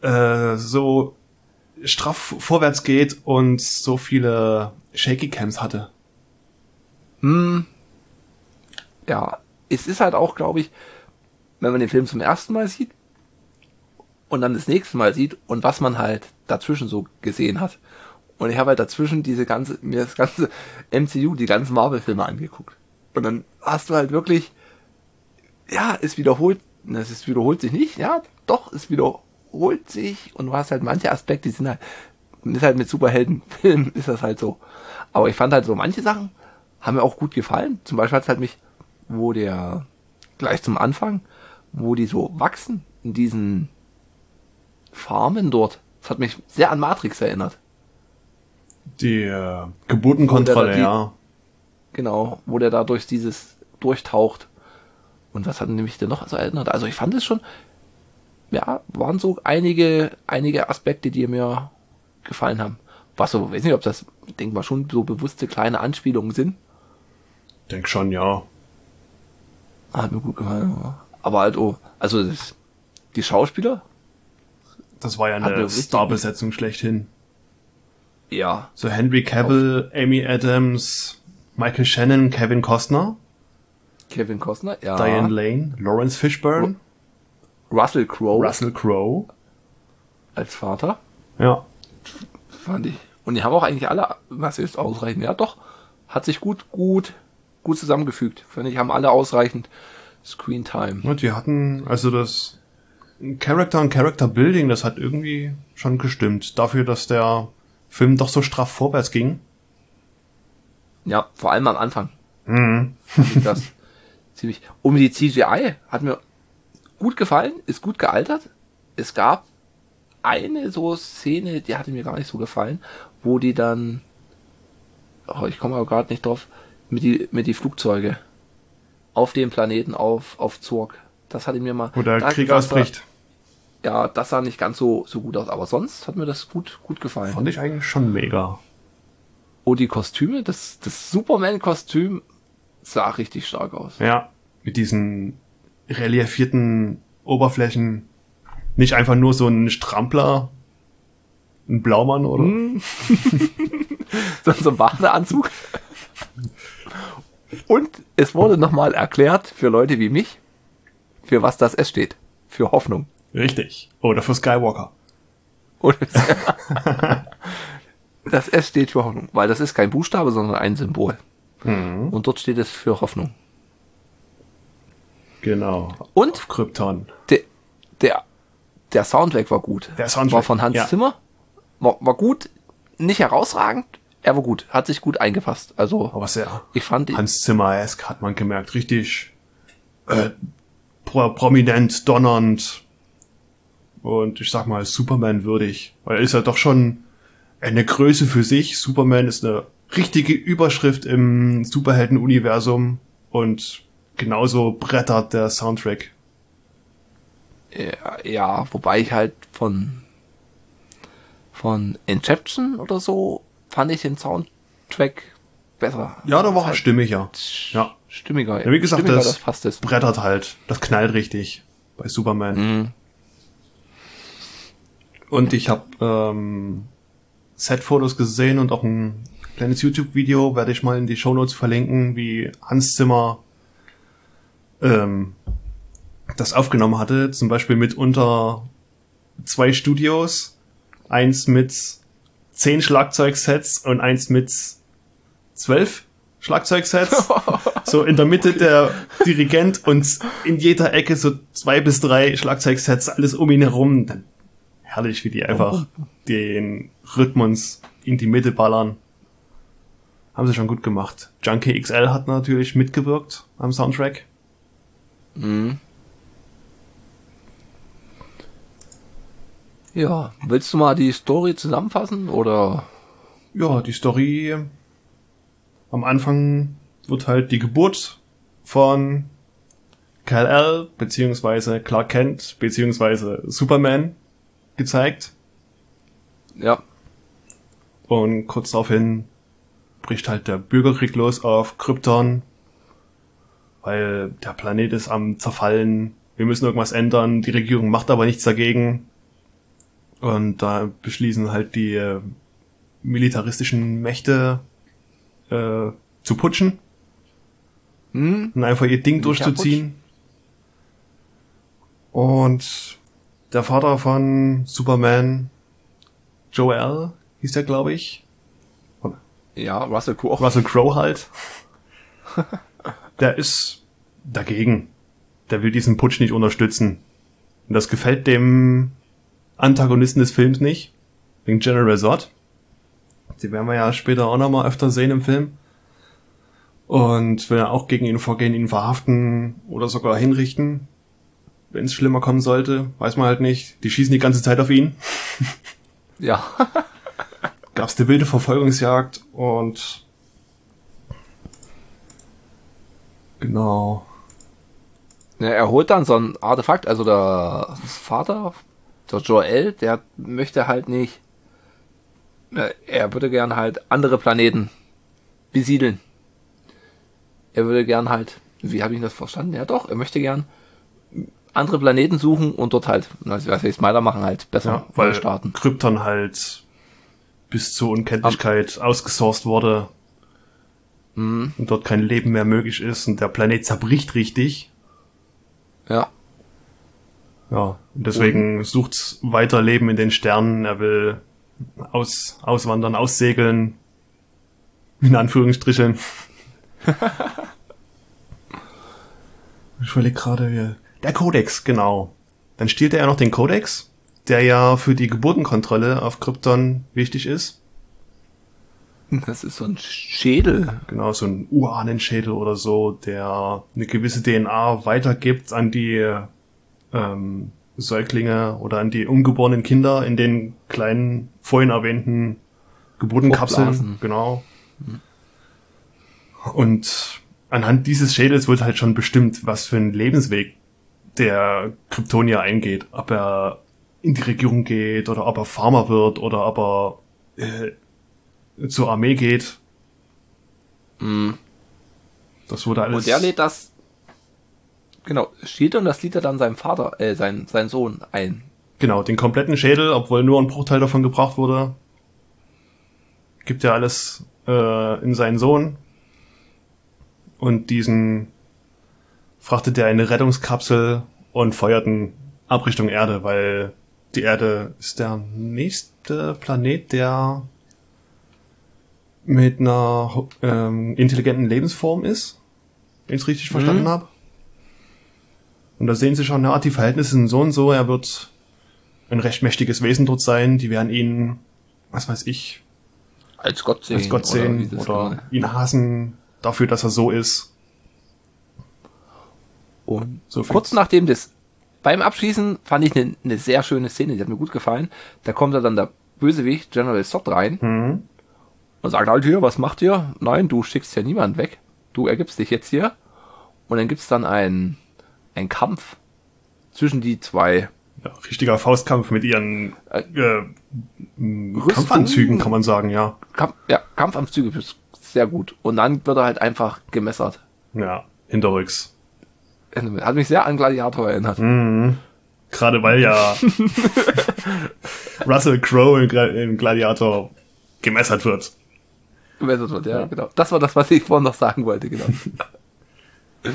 äh, so straff vorwärts geht und so viele Shaky Cams hatte. Hm. Ja, es ist halt auch, glaube ich, wenn man den Film zum ersten Mal sieht und dann das nächste Mal sieht und was man halt dazwischen so gesehen hat. Und ich habe halt dazwischen diese ganze, mir das ganze MCU, die ganzen Marvel-Filme angeguckt. Und dann hast du halt wirklich, ja, es wiederholt, es wiederholt sich nicht, ja, doch, es wiederholt sich und du hast halt manche Aspekte, die sind halt, ist halt mit Superheldenfilmen, ist das halt so. Aber ich fand halt so manche Sachen haben mir auch gut gefallen. Zum Beispiel hat es halt mich, wo der, gleich zum Anfang, wo die so wachsen in diesen Farmen dort. Das hat mich sehr an Matrix erinnert. Die äh, Geburtenkontrolle, die- ja. Genau, wo der da durch dieses durchtaucht. Und was hat mich denn noch so erinnert? Also ich fand es schon, ja, waren so einige, einige Aspekte, die mir gefallen haben. Was so, weiß nicht, ob das, denke mal, schon so bewusste kleine Anspielungen sind. Denk schon, ja. Hat mir gut gefallen. Aber halt, oh, also das, die Schauspieler, Das war ja eine Starbesetzung schlechthin. ja, So Henry Cavill, Amy Adams, Michael Shannon, Kevin Costner, Kevin Costner, ja, Diane Lane, Lawrence Fishburne, Russell Crowe Russell Crowe. als Vater, Ja. fand ich. Und die haben auch eigentlich alle, was ist ausreichend, ja doch, hat sich gut, gut, gut zusammengefügt. Finde ich, haben alle ausreichend Screen Time. Und die hatten, also das Character und Character Building, das hat irgendwie schon gestimmt. Dafür, dass der Film doch so straff vorwärts ging. Ja, vor allem am Anfang. Mhm. das ziemlich. Um die CGI hat mir gut gefallen, ist gut gealtert. Es gab eine so Szene, die hatte mir gar nicht so gefallen, wo die dann, oh, ich komme aber gerade nicht drauf, mit die, mit die Flugzeuge auf dem Planeten auf, auf Zorg. Das hatte mir mal. Wo der da- Krieg ausbricht. Ja, das sah nicht ganz so, so gut aus, aber sonst hat mir das gut, gut gefallen. Fand ich eigentlich schon mega. Oh, die Kostüme, das, das Superman-Kostüm sah richtig stark aus. Ja. Mit diesen reliefierten Oberflächen. Nicht einfach nur so ein Strampler, ein Blaumann oder? so, so ein Badeanzug. Und es wurde nochmal erklärt für Leute wie mich, für was das S steht. Für Hoffnung. Richtig. Oder für Skywalker. Das S steht für Hoffnung, weil das ist kein Buchstabe, sondern ein Symbol. Mhm. Und dort steht es für Hoffnung. Genau. Und Auf Krypton. der, der, der Soundtrack war gut. Der Soundtrack, war von Hans ja. Zimmer. War, war gut, nicht herausragend, er war gut, hat sich gut eingefasst. Also Aber sehr ich fand Hans Zimmer-esk hat man gemerkt. Richtig äh, prominent, donnernd und ich sag mal Superman würdig. Weil er ist ja doch schon eine Größe für sich. Superman ist eine richtige Überschrift im Superhelden-Universum und genauso brettert der Soundtrack. Ja, ja, wobei ich halt von von Inception oder so fand ich den Soundtrack besser. Ja, da war er Halt stimmiger. Ja. Stimmiger. Ja, wie gesagt, stimmiger, das, das passt es. brettert halt. Das knallt richtig bei Superman. Mhm. Und ich habe ähm, Set-Fotos gesehen und auch ein kleines YouTube-Video, werde ich mal in die Shownotes verlinken, wie Hans Zimmer ähm, das aufgenommen hatte. Zum Beispiel mit unter zwei Studios. Eins mit zehn Schlagzeugsets und eins mit zwölf Schlagzeugsets. so in der Mitte der Dirigent und in jeder Ecke so zwei bis drei Schlagzeugsets, alles um ihn herum. Dann herrlich, wie die einfach den Rhythmus in die Mitte ballern. Haben sie schon gut gemacht. Junkie XL hat natürlich mitgewirkt am Soundtrack. Mhm. Ja, willst du mal die Story zusammenfassen oder? Ja, die Story am Anfang wird halt die Geburt von Kal-El beziehungsweise Clark Kent beziehungsweise Superman gezeigt. Ja. Und kurz daraufhin bricht halt der Bürgerkrieg los auf Krypton, weil der Planet ist am zerfallen. Wir müssen irgendwas ändern. Die Regierung macht aber nichts dagegen. Und da beschließen halt die äh, militaristischen Mächte äh, zu putschen Hm? und einfach ihr Ding durchzuziehen. Und der Vater von Superman, Joel, hieß der, glaube ich. Ja, Russell Crowe. Russell Crowe halt. der ist dagegen. Der will diesen Putsch nicht unterstützen. Und das gefällt dem Antagonisten des Films nicht. Wegen General Zod. Die werden wir ja später auch nochmal öfter sehen im Film. Und will er auch gegen ihn vorgehen, ihn verhaften oder sogar hinrichten. Wenn es schlimmer kommen sollte, weiß man halt nicht. Die schießen die ganze Zeit auf ihn. Ja. Gab's eine wilde Verfolgungsjagd und genau. Ja, er holt dann so ein Artefakt, also der Vater, der Joel, der möchte halt nicht, äh, er würde gern halt andere Planeten besiedeln. Er würde gern halt, wie habe ich das verstanden? Ja doch, er möchte gern andere Planeten suchen und dort halt, also was heißt weitermachen, halt besser Ja, weil starten. Krypton halt bis zur Unkenntlichkeit ausgesourced wurde Mhm. und dort kein Leben mehr möglich ist und der Planet zerbricht richtig. Ja, Ja, und deswegen sucht weiter Leben in den Sternen. Er will aus, auswandern, aussegeln. In Anführungsstrichen. Ich überlege gerade, wie... Der Kodex, genau. Dann stiehlt er ja noch den Kodex, der ja für die Geburtenkontrolle auf Krypton wichtig ist. das ist so ein Schädel. Genau, so ein Urahnenschädel oder so, der eine gewisse DNA weitergibt an die ähm, Säuglinge oder an die ungeborenen Kinder in den kleinen, vorhin erwähnten Geburtenkapseln. Genau. Und anhand dieses Schädels wird halt schon bestimmt, was für ein Lebensweg der Kryptonier eingeht. Ob er in die Regierung geht oder ob er Farmer wird oder ob er äh, zur Armee geht. Mhm. Das wurde alles. Und der lädt das, genau, steht und das lädt er dann seinem Vater, äh, sein, sein Sohn ein. Genau, den kompletten Schädel, obwohl nur ein Bruchteil davon gebraucht wurde, gibt er alles äh, in seinen Sohn. Und diesen frachtet er eine Rettungskapsel und feuert ihn ab Richtung Erde, weil die Erde ist der nächste Planet, der mit einer ähm, intelligenten Lebensform ist, wenn ich es richtig verstanden Mhm. habe. Und da sehen Sie schon, ja, die Verhältnisse sind so und so, er wird ein recht mächtiges Wesen dort sein, die werden ihn, was weiß ich, Als Gott sehen. als Gott oder sehen das oder, genau- ihn hassen dafür, dass er so ist. Und So kurz nachdem das, beim Abschließen fand ich eine, eine sehr schöne Szene, die hat mir gut gefallen. Da kommt da dann der Bösewicht General Zod rein Mhm. und sagt halt hier, was macht ihr? Nein, du schickst ja niemand weg. Du ergibst dich jetzt hier. Und dann gibt's dann einen, einen Kampf zwischen die zwei Ja, richtiger Faustkampf mit ihren Äh, äh? Kampfanzügen, kann man sagen, ja. Kampf, ja, Kampfanzüge, sehr gut. Und dann wird er halt einfach gemessert. Ja, hinterrücks. Hat mich sehr an Gladiator erinnert. Mhm. Gerade weil ja Russell Crowe in, Gla in Gladiator gemessert wird. Gemessert wird, ja, genau. Das war das, was ich vorhin noch sagen wollte, genau.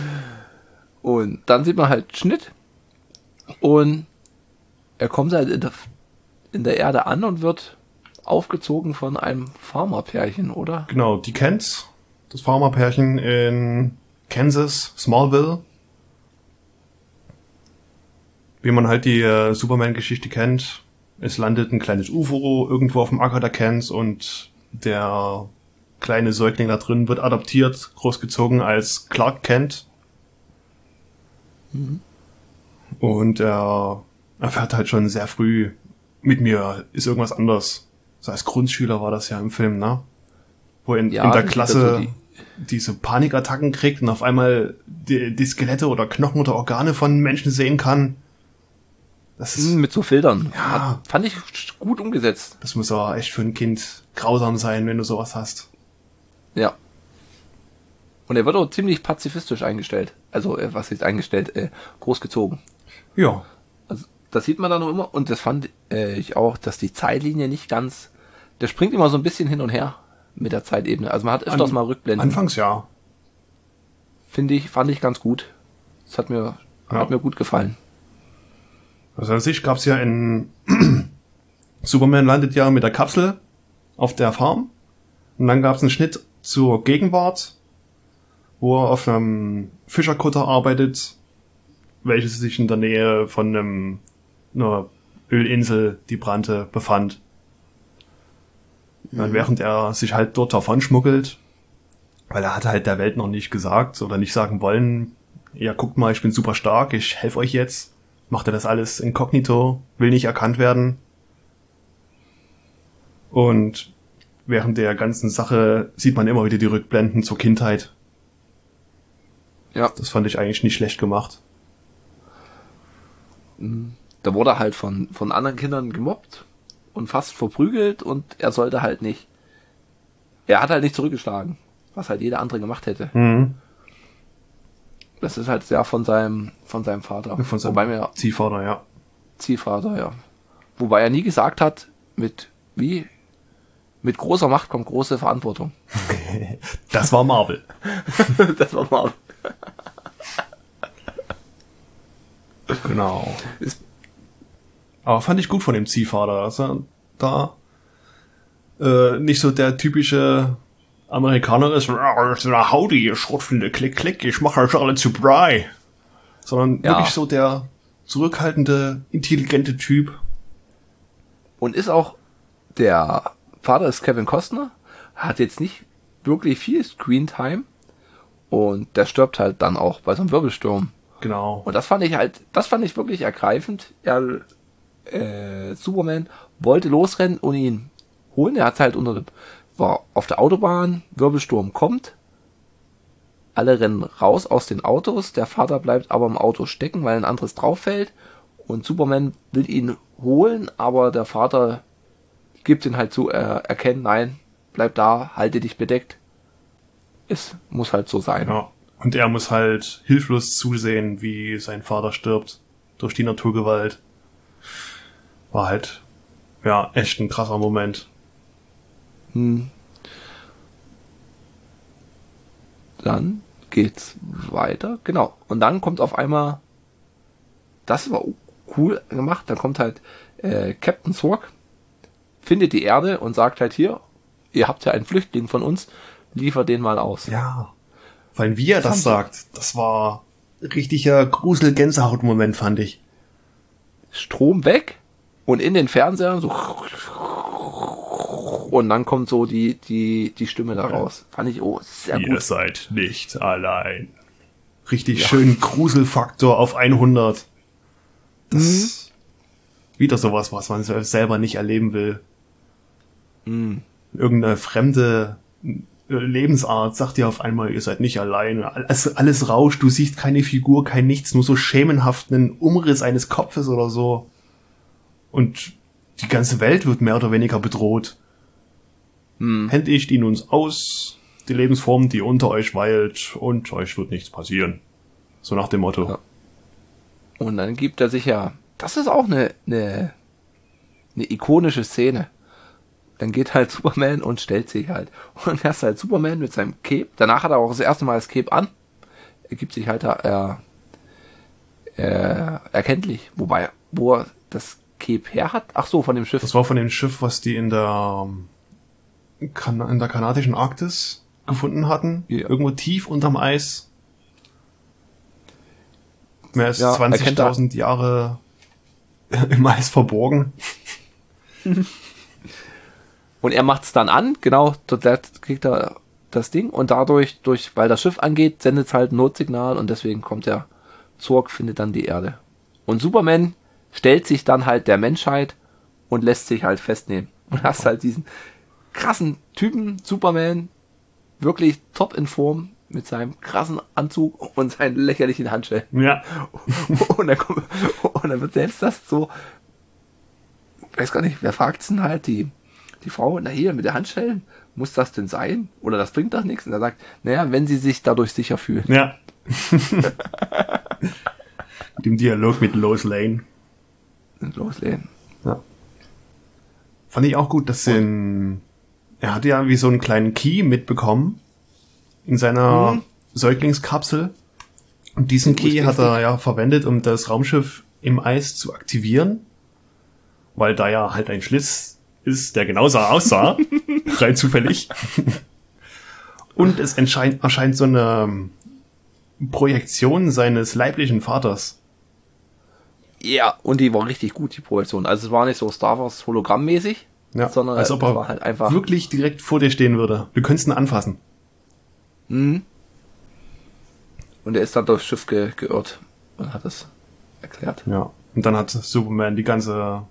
und dann sieht man halt Schnitt und er kommt halt in der, in der Erde an und wird aufgezogen von einem Farmerpärchen, oder? Genau, die kennt's. Das Farmerpärchen in Kansas, Smallville. Wie man halt die äh, Superman-Geschichte kennt. Es landet ein kleines UFO irgendwo auf dem Acker der Kents und der kleine Säugling da drin wird adoptiert, großgezogen als Clark Kent. Und er erfährt halt schon sehr früh, mit mir ist irgendwas anders. So als Grundschüler war das ja im Film, ne? Wo in, in der Klasse die diese Panikattacken kriegt und auf einmal die, die Skelette oder Knochen oder Organe von Menschen sehen kann. Das ist, Hm, Mit so Filtern. Ja. Hat, fand ich gut umgesetzt. das muss aber echt für ein Kind grausam sein, wenn du sowas hast. Ja. Und er wird auch ziemlich pazifistisch eingestellt. Also, äh, was ist eingestellt? Äh, großgezogen. Ja. Also, das sieht man dann auch immer. Und das fand äh, ich auch, dass die Zeitlinie nicht ganz. Der springt immer so ein bisschen hin und her mit der Zeitebene. Also man hat öfters An- mal Rückblenden. Anfangs ja. Finde ich, fand ich ganz gut. Das hat mir, Ja. hat mir gut gefallen. Also an sich gab's ja in Superman landet ja mit der Kapsel auf der Farm und dann gab's einen Schnitt zur Gegenwart, wo er auf einem Fischerkutter arbeitet, welches sich in der Nähe von einem, einer Ölinsel, die brannte, befand. Und während er sich halt dort davon schmuggelt, weil er hat halt der Welt noch nicht gesagt oder nicht sagen wollen, ja, guckt mal, ich bin super stark, ich helfe euch jetzt, macht er das alles inkognito, will nicht erkannt werden. Und während der ganzen Sache sieht man immer wieder die Rückblenden zur Kindheit. Ja. Das fand ich eigentlich nicht schlecht gemacht. Da wurde er halt von, von anderen Kindern gemobbt und fast verprügelt und er sollte halt nicht. Er hat halt nicht zurückgeschlagen, was halt jeder andere gemacht hätte. Mhm. Das ist halt sehr von seinem, von seinem Vater. Von seinem Wobei mir Ziehvater, ja. Ziehvater, ja. Wobei er nie gesagt hat, mit, wie? Mit großer Macht kommt große Verantwortung. Das war Marvel. das war mal. Genau. Ist- Aber fand ich gut von dem Ziehvater, dass er da äh, nicht so der typische Amerikaner ist, na howdy, ihr Schrotflinte, klick, klick, ich mache euch alle zu Brei. Sondern Ja. wirklich so der zurückhaltende, intelligente Typ. Und ist auch, der Vater ist Kevin Costner, hat jetzt nicht wirklich viel Screentime und der stirbt halt dann auch bei so einem Wirbelsturm. Genau. Und das fand ich halt, das fand ich wirklich ergreifend. Er, äh, Superman wollte losrennen und ihn holen. Er hat halt unter war auf der Autobahn, Wirbelsturm kommt. Alle rennen raus aus den Autos. Der Vater bleibt aber im Auto stecken, weil ein anderes drauf fällt. Und Superman will ihn holen, aber der Vater gibt ihn halt zu er erkennen, nein, bleib da, halte dich bedeckt. Es muss halt so sein. Ja. Und er muss halt hilflos zusehen, wie sein Vater stirbt durch die Naturgewalt. War halt, ja, echt ein krasser Moment. Hm. Dann geht's weiter. Genau. Und dann kommt auf einmal, das war cool gemacht, dann kommt halt äh, Captain Zorg, findet die Erde und sagt halt hier, ihr habt ja einen Flüchtling von uns, liefert den mal aus. Ja. Weil wie er das ich- sagt, das war richtiger Grusel-Gänsehaut-Moment, fand ich. Strom weg und in den Fernseher so und dann kommt so die, die, die Stimme da raus. Fand ich, oh, sehr Ihr gut. seid nicht allein. Richtig schön Gruselfaktor auf 100. Das ist wieder sowas, was man selber nicht erleben will. Irgendeine fremde Lebensart sagt dir auf einmal, ihr seid nicht allein. Alles, alles rauscht, du siehst keine Figur, kein Nichts, nur so schemenhaft einen Umriss eines Kopfes oder so. Und die ganze Welt wird mehr oder weniger bedroht. Händigt ihn uns aus, die Lebensform, die unter euch weilt, und euch wird nichts passieren. So nach dem Motto. Ja. Und dann gibt er sich ja, das ist auch eine, eine, eine ikonische Szene. Dann geht halt Superman und stellt sich halt. Und er ist halt Superman mit seinem Cape. Danach hat er auch das erste Mal das Cape an. Er gibt sich halt da, äh, äh, erkenntlich. Wobei, wo er das Cape her hat? Ach so, von dem Schiff. Das war von dem Schiff, was die in der, kan in der kanadischen Arktis gefunden hatten. Ja. Irgendwo tief unterm Eis. Mehr als Ja, erkennt er- 20.000 Jahre im Eis verborgen. Und er macht's dann an, genau, dort kriegt er das Ding und dadurch, durch, weil das Schiff angeht, sendet es halt ein Notsignal und deswegen kommt der Zorg, findet dann die Erde. Und Superman stellt sich dann halt der Menschheit und lässt sich halt festnehmen. Und hast halt diesen krassen Typen, Superman, wirklich top in Form mit seinem krassen Anzug und seinen lächerlichen Handschellen. Ja. Und dann, kommt, und dann wird selbst das so, weiß gar nicht, wer fragt's denn halt die, die Frau, na hier, mit der Handschellen, muss das denn sein? Oder das bringt doch nichts? Und er sagt, naja, wenn sie sich dadurch sicher fühlt. Ja. Dem Dialog mit Lois Lane. Loslegen. Ja. Fand ich auch gut, dass den, er hatte ja wie so einen kleinen Key mitbekommen in seiner Mhm. Säuglingskapsel. Und diesen. Key hat er ja verwendet, um das Raumschiff im Eis zu aktivieren. Weil da ja halt ein Schlitz ist, der genauso aussah. rein zufällig. Und es erscheint, erscheint so eine Projektion seines leiblichen Vaters. Ja, und die war richtig gut, die Projektion. Also es war nicht so Star Wars hologrammmäßig, Ja, sondern als ob es er war halt einfach. wirklich direkt vor dir stehen würde. Du könntest ihn anfassen. Mhm. Und er ist dann durchs Schiff ge geirrt und hat es erklärt. Ja. Und dann hat Superman die ganze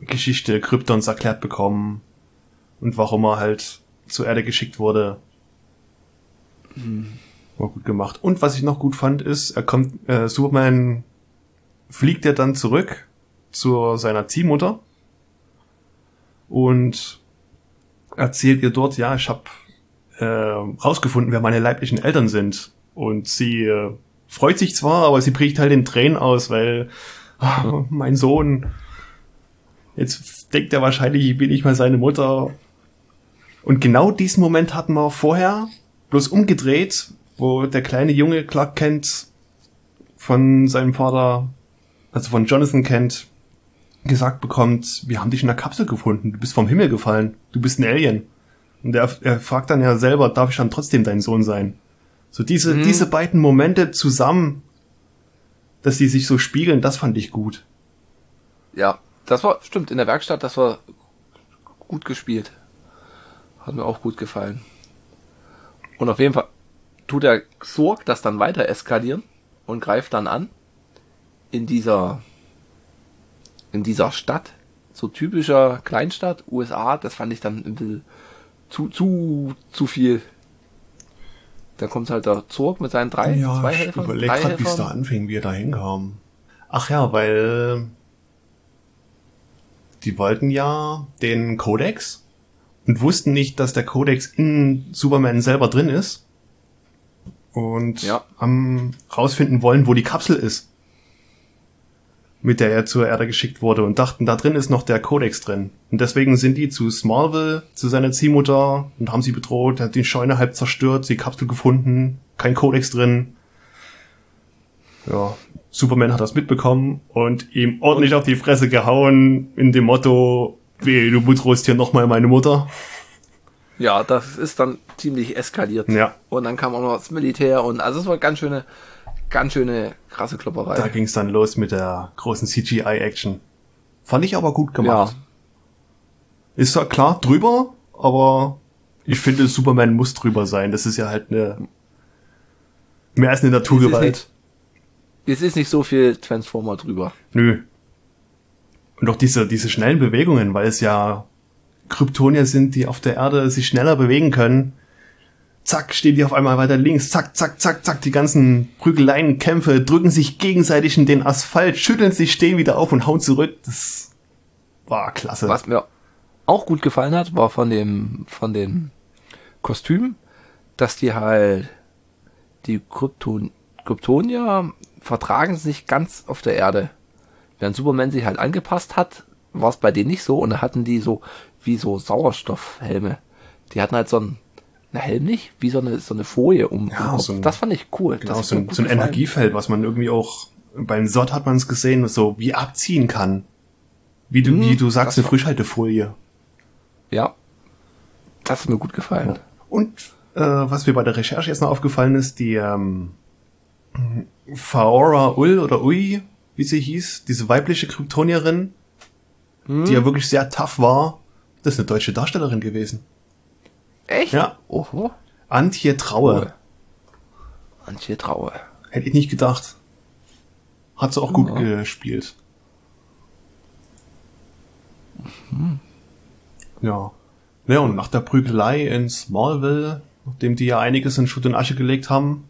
Geschichte Kryptons erklärt bekommen und warum er halt zur Erde geschickt wurde. War gut gemacht. Und was ich noch gut fand, ist, er kommt, äh, Superman fliegt ja dann zurück zu seiner Ziehmutter und erzählt ihr dort, ja, ich habe äh, rausgefunden, wer meine leiblichen Eltern sind. Und sie äh, freut sich zwar, aber sie bricht halt in Tränen aus, weil ah, mein Sohn, jetzt denkt er wahrscheinlich, ich bin nicht mal seine Mutter. Und genau diesen Moment hatten wir vorher, bloß umgedreht, wo der kleine Junge Clark Kent von seinem Vater, also von Jonathan Kent, gesagt bekommt, wir haben dich in der Kapsel gefunden, du bist vom Himmel gefallen, du bist ein Alien. Und er, er fragt dann ja selber, darf ich dann trotzdem dein Sohn sein? So diese, Mhm. diese beiden Momente zusammen, dass die sich so spiegeln, das fand ich gut. Ja, das war, stimmt, in der Werkstatt, das war gut gespielt. Hat mir auch gut gefallen. Und auf jeden Fall tut der Sorg das dann weiter eskalieren und greift dann an in dieser in dieser Stadt, so typischer Kleinstadt, USA, das fand ich dann ein bisschen zu, zu, zu viel. Da kommt halt der Zorg mit seinen drei, zwei ich Helfern. überleg drei grad, wie es da anfing, wie er da hinkam. Ach ja, weil die wollten ja den Codex und wussten nicht, dass der Codex in Superman selber drin ist. Und Ja. am rausfinden wollen, wo die Kapsel ist. Mit der er zur Erde geschickt wurde und dachten, da drin ist noch der Codex drin. Und deswegen sind die zu Smallville, zu seiner Ziehmutter und haben sie bedroht, hat die Scheune halb zerstört, die Kapsel gefunden, kein Codex drin. Ja, Superman hat das mitbekommen und ihm ordentlich auf die Fresse gehauen in dem Motto, weh, du bedrohst hier nochmal meine Mutter. Ja, das ist dann ziemlich eskaliert. Ja. Und dann kam auch noch das Militär und also es war ganz schöne, ganz schöne krasse Klopperei. Da ging's dann los mit der großen CGI-Action. Fand ich aber gut gemacht. ja, Ist zwar klar drüber, aber ich finde, Superman muss drüber sein. Das ist ja halt eine mehr als eine Naturgewalt. es ist nicht so viel Transformer drüber. Nö. Und auch diese, diese schnellen Bewegungen, weil es ja Kryptonier sind, die auf der Erde sich schneller bewegen können. Zack, stehen die auf einmal weiter links. Zack, zack, zack, zack. Die ganzen Prügeleien, Kämpfe, drücken sich gegenseitig in den Asphalt, schütteln sich, stehen wieder auf und hauen zurück. Das war klasse. Was mir auch gut gefallen hat, war von dem, von den Kostümen, dass die halt die Krypton, Kryptonier vertragen sich ganz auf der Erde. Während Superman sich halt angepasst hat, war es bei denen nicht so und da hatten die so wie so Sauerstoffhelme. Die hatten halt so ein na, Helm nicht, wie so eine so eine Folie um. Ja, so ein- das fand ich cool. Genau, so ein, so ein. Energiefeld, was man irgendwie auch beim Sod hat man es gesehen, so wie abziehen kann. Wie du, Hm, wie du sagst, eine Frischhaltefolie. Ja, das hat mir gut gefallen. Und äh, was mir bei der Recherche jetzt noch aufgefallen ist, die ähm, Faora Ul oder Ui, wie sie hieß, diese weibliche Kryptonierin, die ja wirklich sehr tough war, das ist eine deutsche Darstellerin gewesen. Echt? Ja. Oho. Antje Traue. Cool. Antje Traue. Hätte ich nicht gedacht. Hat sie auch gut Ja. gespielt. Ja. Ja, und nach der Prügelei in Smallville nachdem die ja einiges in Schutt und Asche gelegt haben,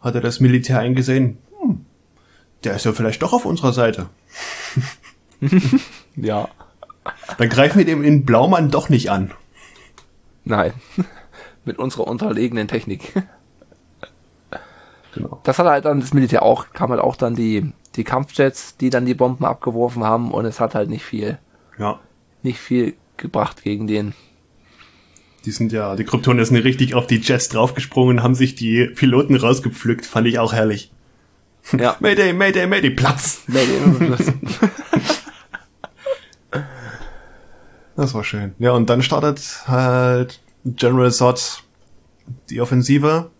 hat er das Militär eingesehen, hm, der ist ja vielleicht doch auf unserer Seite. Ja. Dann greifen wir dem in Blaumann doch nicht an. Nein. Mit unserer unterlegenen Technik. Genau. Das hat halt dann das Militär auch, kam halt auch dann die, die Kampfjets, die dann die Bomben abgeworfen haben und es hat halt nicht viel, Ja. nicht viel gebracht gegen den. Die sind ja, die Kryptonier sind richtig auf die Jets draufgesprungen, haben sich die Piloten rausgepflückt, fand ich auch herrlich. Ja. Mayday, Mayday, Mayday, Platz! Das war schön. Ja, und dann startet halt General Zod die Offensive,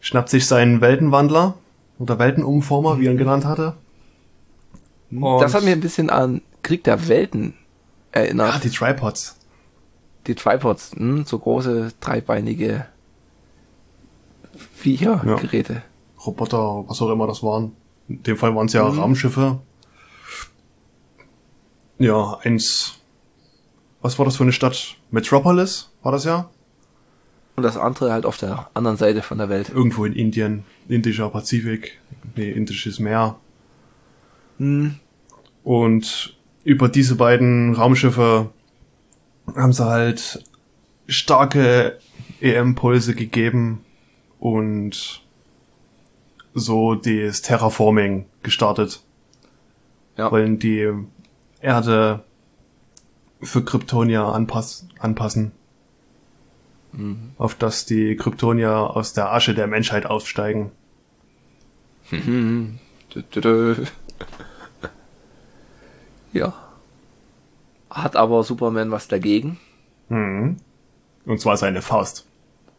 schnappt sich seinen Weltenwandler oder Weltenumformer, wie er ihn genannt hatte. Und- Das hat mir ein bisschen an Krieg der Welten erinnert. Ah, die Tripods. die Tripods, hm, so große, dreibeinige Viecher, Ja. Geräte. Roboter, was auch immer das waren. In dem Fall waren es ja Raumschiffe. Ja, eins. Was war das für eine Stadt? Metropolis war das ja? Und das andere halt auf der anderen Seite von der Welt. Irgendwo in Indien. Indischer Pazifik. Nee, Indisches Meer. Hm, Und über diese beiden Raumschiffe haben sie halt starke EM-Pulse gegeben und so das Terraforming gestartet. ja. Wollen die Erde für Kryptonier anpass anpassen. Auf dass die Kryptonier aus der Asche der Menschheit aufsteigen. Ja. Hat aber Superman was dagegen? Mhm. Und zwar seine Faust.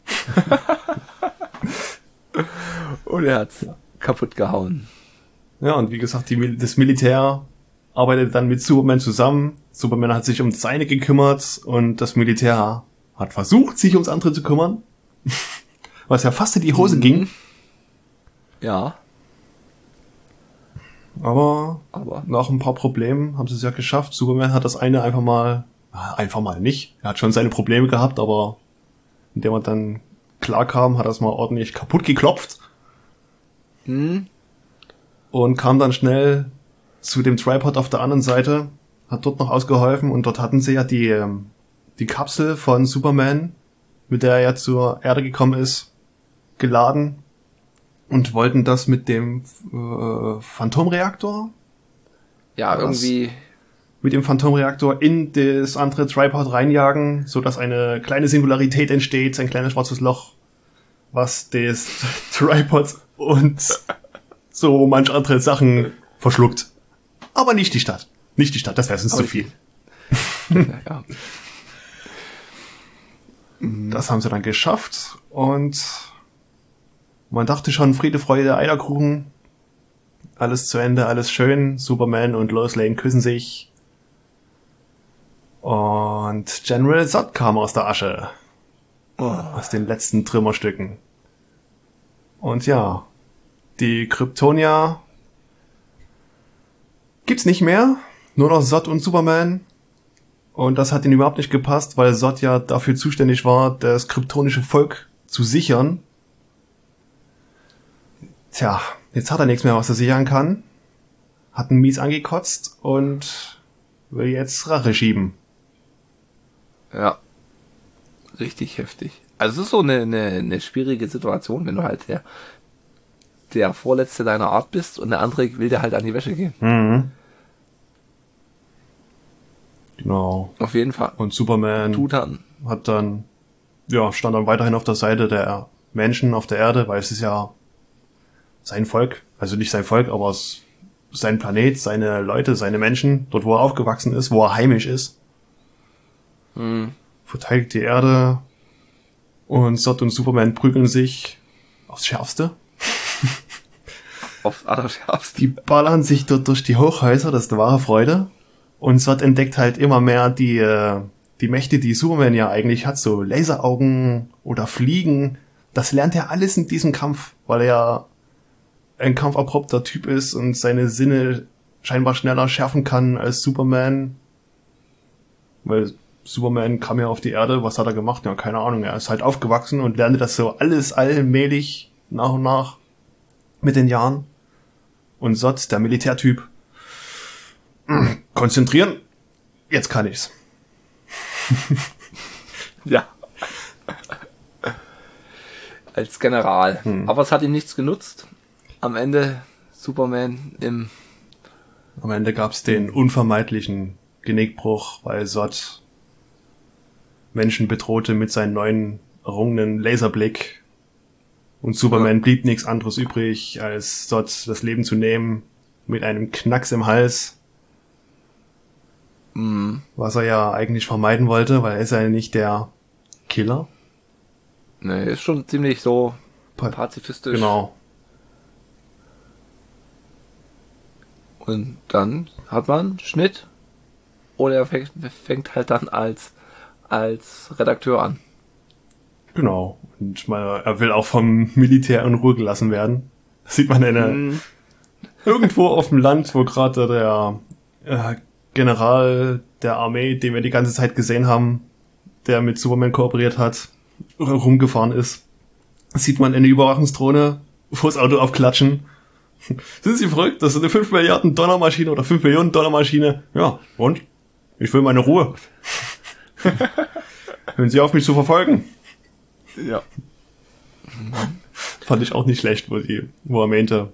Und er hat's kaputt gehauen. Ja, und wie gesagt, die, das Militär arbeitet dann mit Superman zusammen. Superman hat sich um das eine gekümmert und das Militär hat versucht, sich ums andere zu kümmern. Was ja fast in die Hose ging. Ja, Aber aber nach ein paar Problemen haben sie es ja geschafft. Superman hat das eine einfach mal, einfach mal nicht. Er hat schon seine Probleme gehabt, aber indem er dann klar kam, hat er es mal ordentlich kaputt geklopft hm, und kam dann schnell zu dem Tripod auf der anderen Seite, hat dort noch ausgeholfen und dort hatten sie ja die, ähm, die Kapsel von Superman, mit der er ja zur Erde gekommen ist, geladen und wollten das mit dem äh, Phantomreaktor ja, irgendwie, mit dem Phantomreaktor in das andere Tripod reinjagen, so dass eine kleine Singularität entsteht, ein kleines schwarzes Loch, was das Tripod und so manch andere Sachen verschluckt. Aber nicht die Stadt. Nicht die Stadt, das wäre sonst Aber zu viel. ja, Das haben sie dann geschafft und man dachte schon, Friede, Freude, Eierkuchen. Alles zu Ende, alles schön. Superman und Lois Lane küssen sich. Und General Zod kam aus der Asche. Aus den letzten Trümmerstücken. Und ja, die Kryptonier gibt's nicht mehr. Nur noch Zod und Superman. Und das hat ihnen überhaupt nicht gepasst, weil Zod ja dafür zuständig war, das kryptonische Volk zu sichern. Tja, jetzt hat er nichts mehr, was er sichern kann. Hat einen mies angekotzt und will jetzt Rache schieben. ja. Richtig heftig. Also es ist so eine, eine, eine schwierige Situation, wenn du halt der, der Vorletzte deiner Art bist und der andere will dir halt an die Wäsche gehen. Mhm. Genau. Auf jeden Fall. Und Superman Tut dann. hat dann, ja, stand dann weiterhin auf der Seite der Menschen auf der Erde, weil es ist ja sein Volk, also nicht sein Volk, aber es sein Planet, seine Leute, seine Menschen, dort wo er aufgewachsen ist, wo er heimisch ist. Hm. verteidigt die Erde und Zod und Superman prügeln sich aufs Schärfste. Aufs Allerschärfste. Die ballern sich dort durch die Hochhäuser, das ist eine wahre Freude. Und Zod entdeckt halt immer mehr die, äh, die Mächte, die Superman ja eigentlich hat, so Laseraugen oder Fliegen. Das lernt er alles in diesem Kampf, weil er ja ein kampferprobter Typ ist und seine Sinne scheinbar schneller schärfen kann als Superman. Weil Superman kam ja auf die Erde, was hat er gemacht? Ja, keine Ahnung. Er ist halt aufgewachsen und lernte das so alles allmählich nach und nach mit den Jahren. Und Sot, der Militärtyp, konzentrieren, jetzt kann ich's. ja. Als General. Hm. Aber es hat ihm nichts genutzt. Am Ende Superman im. Am Ende gab's den unvermeidlichen Genickbruch, weil Sot Menschen bedrohte mit seinen neuen errungenen Laserblick. Und Superman ja. blieb nichts anderes übrig, als dort das Leben zu nehmen mit einem Knacks im Hals. Mhm. Was er ja eigentlich vermeiden wollte, weil er ist ja nicht der Killer. Nee, ist schon ziemlich so pazifistisch. Genau. Und dann hat man Schnitt. Oder er fängt, fängt halt dann als als Redakteur an. Genau. Und mal, er will auch vom Militär in Ruhe gelassen werden. Das sieht man eine, mm. irgendwo auf dem Land, wo gerade der äh, General der Armee, den wir die ganze Zeit gesehen haben, der mit Superman kooperiert hat, rumgefahren ist. sieht man eine Überwachungsdrohne vors Auto aufklatschen. Sind Sie verrückt? Das ist eine 5 Milliarden Dollar Maschine oder 5 Millionen Dollar Maschine. Ja, und? Ich will meine Ruhe. Hören Sie auf, mich zu verfolgen. Ja. Fand ich auch nicht schlecht, wo, die, wo er meinte,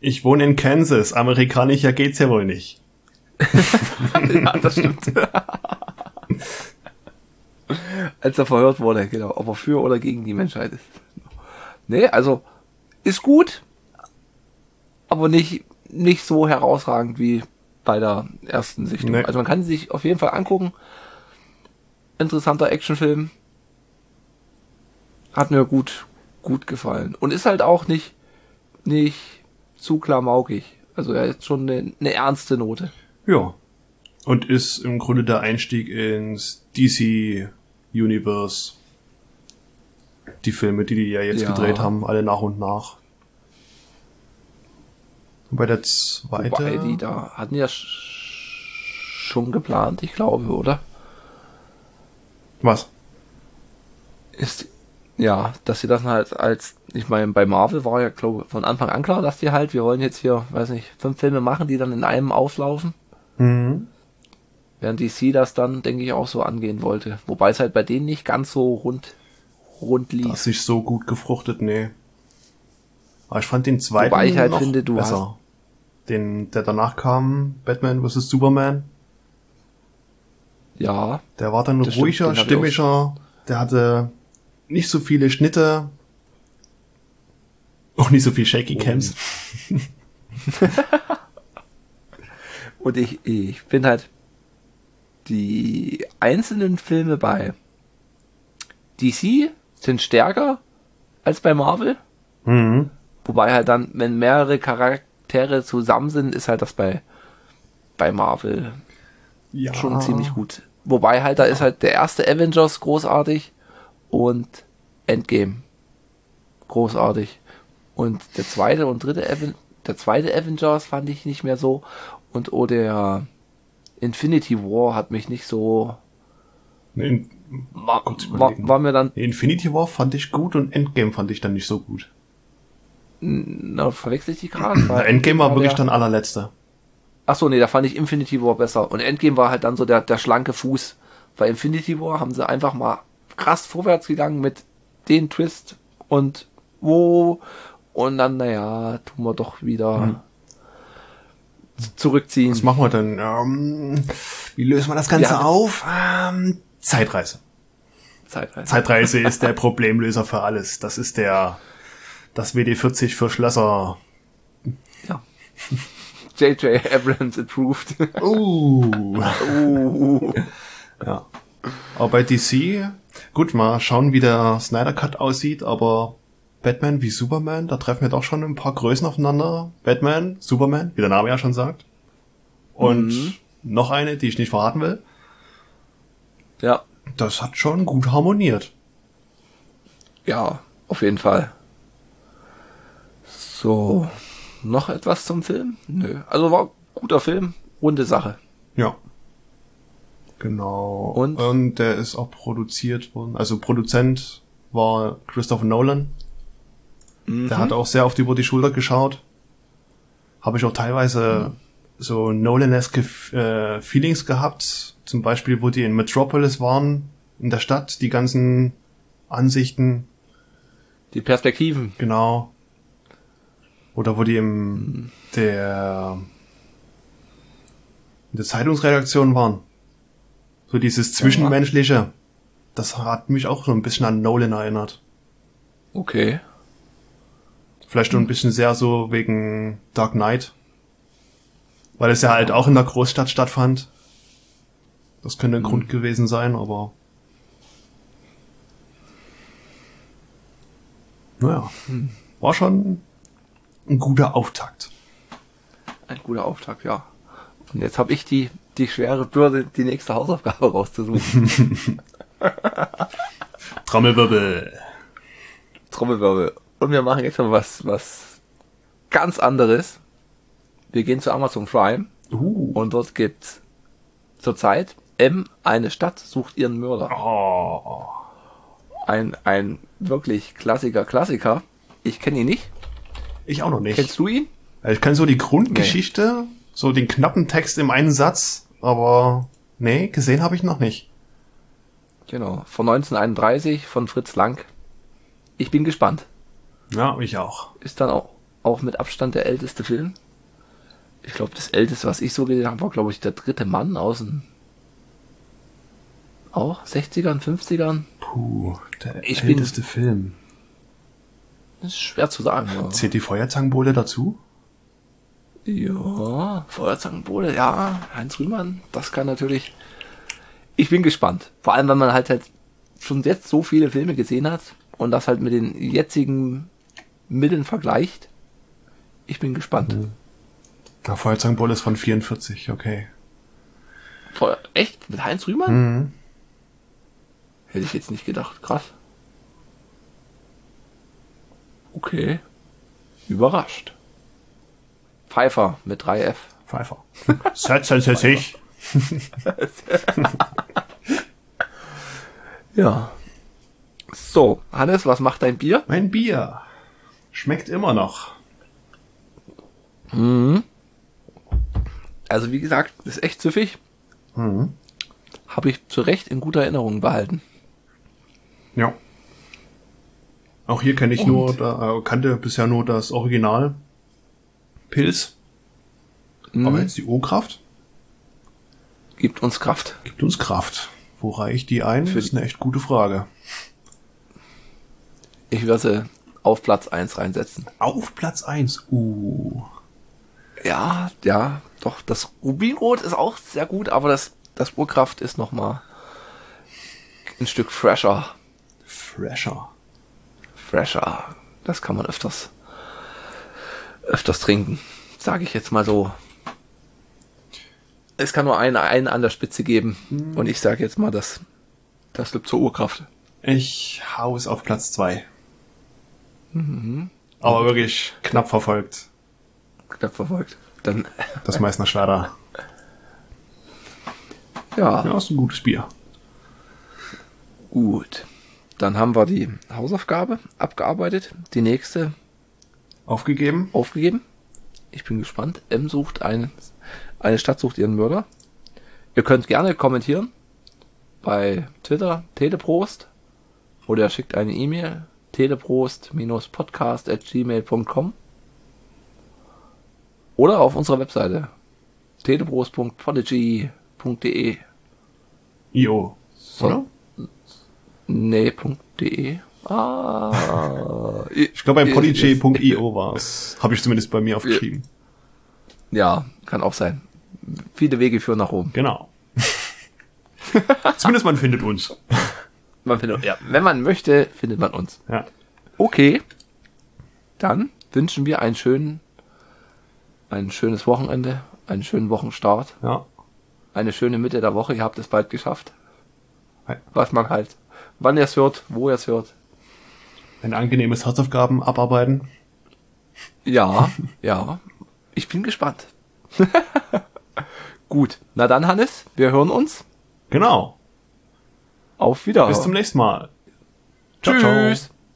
ich wohne in Kansas, amerikanischer geht's ja wohl nicht. ja, das stimmt. Als er verhört wurde, genau, ob er für oder gegen die Menschheit ist. Nee, also ist gut, aber nicht, nicht so herausragend wie bei der ersten Sichtung. Nee. Also man kann sich auf jeden Fall angucken. Interessanter Actionfilm. Hat mir gut, gut gefallen. Und ist halt auch nicht, nicht zu klamaukig. Also er ist schon eine, eine ernste Note. Ja. Und ist im Grunde der Einstieg ins DC Universe. Die Filme, die die ja jetzt ja. gedreht haben, alle nach und nach. Bei der zweite. Wobei die da hatten ja schon geplant, ich glaube, oder? Was? Ist, ja, dass sie das halt als, ich meine, bei Marvel war ja, glaube von Anfang an klar, dass die halt, wir wollen jetzt hier, weiß nicht, fünf Filme machen, die dann in einem auslaufen. Mhm. Während DC das dann, denke ich, auch so angehen wollte. Wobei es halt bei denen nicht ganz so rund, rund lief. Das ist so gut gefruchtet, nee. Aber ich fand den zweiten Wobei ich halt finde, du besser. Hast, den, der danach kam, Batman vs. Superman. Ja. Der war dann ruhiger, stimmiger, der hatte nicht so viele Schnitte. Auch nicht so viel Shaky oh. Cams. Und ich, ich bin halt die einzelnen Filme bei DC sind stärker als bei Marvel. Mhm. Wobei halt dann, wenn mehrere Charaktere Charaktere zusammen sind, ist halt das bei, bei Marvel ja. schon ziemlich gut. Wobei halt, da ist halt der erste Avengers großartig und Endgame großartig. Und der zweite und dritte Aven der zweite Avengers fand ich nicht mehr so. Und oh, der Infinity War hat mich nicht so. Nee, war, war, war, mir dann. Infinity War fand ich gut und Endgame fand ich dann nicht so gut. Na, verwechsel ich die gerade? Endgame war wirklich der, dann allerletzter. Ach so, nee, da fand ich Infinity War besser. Und Endgame war halt dann so der, der schlanke Fuß. Bei Infinity War haben sie einfach mal krass vorwärts gegangen mit den Twist und wo und dann, naja, tun wir doch wieder mhm. zurückziehen. Was machen wir denn? Ähm, wie lösen wir das Ganze ja, auf? Ähm, Zeitreise. Zeitreise. Zeitreise ist der Problemlöser für alles. Das ist der das WD-40 für Schlösser. Ja. J.J. Abrams approved. Uh. uh. Ja. Aber bei DC, gut, mal schauen, wie der Snyder Cut aussieht, aber Batman wie Superman, da treffen wir doch schon ein paar Größen aufeinander. Batman, Superman, wie der Name ja schon sagt. Und mhm. noch eine, die ich nicht verraten will. Ja. Das hat schon gut harmoniert. Ja, auf jeden Fall. So, noch etwas zum Film? Nö. Also war guter Film, runde Sache. Ja. Genau. Und? Und der ist auch produziert worden. Also Produzent war Christopher Nolan. Der hat auch sehr oft über die Schulter geschaut. Habe ich auch teilweise so Nolan-eske äh, Feelings gehabt. Zum Beispiel, wo die in Metropolis waren, in der Stadt, die ganzen Ansichten, Die Perspektiven. genau. Oder wo die im der in der Zeitungsredaktion waren. So dieses Zwischenmenschliche. Das hat mich auch so ein bisschen an Nolan erinnert. Okay. Vielleicht nur ein bisschen sehr so wegen Dark Knight. Weil es ja halt auch in der Großstadt stattfand. Das könnte ein Grund gewesen sein, aber. Naja. War schon ein guter Auftakt. Ein guter Auftakt, ja. Und jetzt habe ich die, die schwere Bürde, die nächste Hausaufgabe rauszusuchen. Trommelwirbel. Trommelwirbel. Und wir machen jetzt mal was, was ganz anderes. Wir gehen zu Amazon Prime Uh. und dort gibt's zurzeit M, eine Stadt sucht ihren Mörder. Oh. Ein, ein wirklich klassiker Klassiker. Ich kenne ihn nicht. Ich auch noch nicht. Kennst du ihn? Ich kenne so die Grundgeschichte, so den knappen Text im einen Satz, aber nee, gesehen habe ich noch nicht. Genau. Von 1931 von Fritz Lang. Ich bin gespannt. Ja, ich auch. Ist dann auch, auch mit Abstand der älteste Film. Ich glaube, das älteste, was ich so gesehen habe, war, glaube ich, der dritte Mann aus den auch 60ern, 50ern. Puh, der Ich bin- älteste Film. Das ist schwer zu sagen. Ja, Zählt die Feuerzangenbowle dazu? ja Feuerzangenbowle, ja, Heinz Rühmann, das kann natürlich. Ich bin gespannt. Vor allem, wenn man halt, halt schon jetzt so viele Filme gesehen hat und das halt mit den jetzigen Mitteln vergleicht. Ich bin gespannt. Der Feuerzangenbowle ist von 44, okay. Feuer, echt? Mit Heinz Rühmann? Mhm. Hätte ich jetzt nicht gedacht. Krass. Okay. Überrascht. Pfeiffer mit 3F. Pfeiffer. Setzen Sie sich. Ja. So, Hannes, was macht dein Bier? Mein Bier. Schmeckt immer noch. Also wie gesagt, ist echt süffig. Mhm. Habe ich zu Recht in guter Erinnerung behalten. Ja. Auch hier kenne ich Und? nur, da, äh, kannte bisher nur das Original Pilz. Mhm. Aber jetzt die O-Kraft Gibt uns Kraft. gibt uns Kraft. Wo reiche ich die ein? Für Das ist eine echt gute Frage. Ich werde auf Platz 1 reinsetzen. Auf Platz eins. Uh. Ja, ja, doch, das Rubinrot ist auch sehr gut, aber das, das Urkraft ist noch mal ein Stück fresher. Fresher. fresher. Das kann man öfters, öfters trinken. Sage ich jetzt mal so. Es kann nur einen, einen an der Spitze geben. Und ich sage jetzt mal, das, das gibt zur Urkraft. Ich hau es auf Platz zwei. Aber wirklich knapp verfolgt. Knapp verfolgt. Dann, Das Meißner Schwerder. ja, Ja, ist ein gutes Bier. gut. Dann haben wir die Hausaufgabe abgearbeitet. Die nächste Aufgegeben. aufgegeben. Ich bin gespannt. M sucht ein, eine Stadt sucht ihren Mörder. Ihr könnt gerne kommentieren bei Twitter Teleprost oder schickt eine E-Mail teleprost-podcast at gmail.com oder auf unserer Webseite teleprost.podigy.de IO. So. Oder? Nee, .de. Ah. Ich glaube, bei podigy.io war es. Habe ich zumindest bei mir aufgeschrieben. Ja, kann auch sein. Viele Wege führen nach Rom. Genau. zumindest man findet uns. Man findet, ja, wenn man möchte, findet man uns. Ja. Okay. Dann wünschen wir einen schönen, ein schönes Wochenende, einen schönen Wochenstart, Ja. eine schöne Mitte der Woche. Ihr habt es bald geschafft. Was man halt, wann ihr es hört, wo ihr es hört. Ein angenehmes Hausaufgaben abarbeiten. Ja, ja. Ich bin gespannt. Gut. Na dann, Hannes, wir hören uns. Genau. Auf Wiedersehen. Bis zum nächsten Mal. Ciao, Tschüss. Ciao.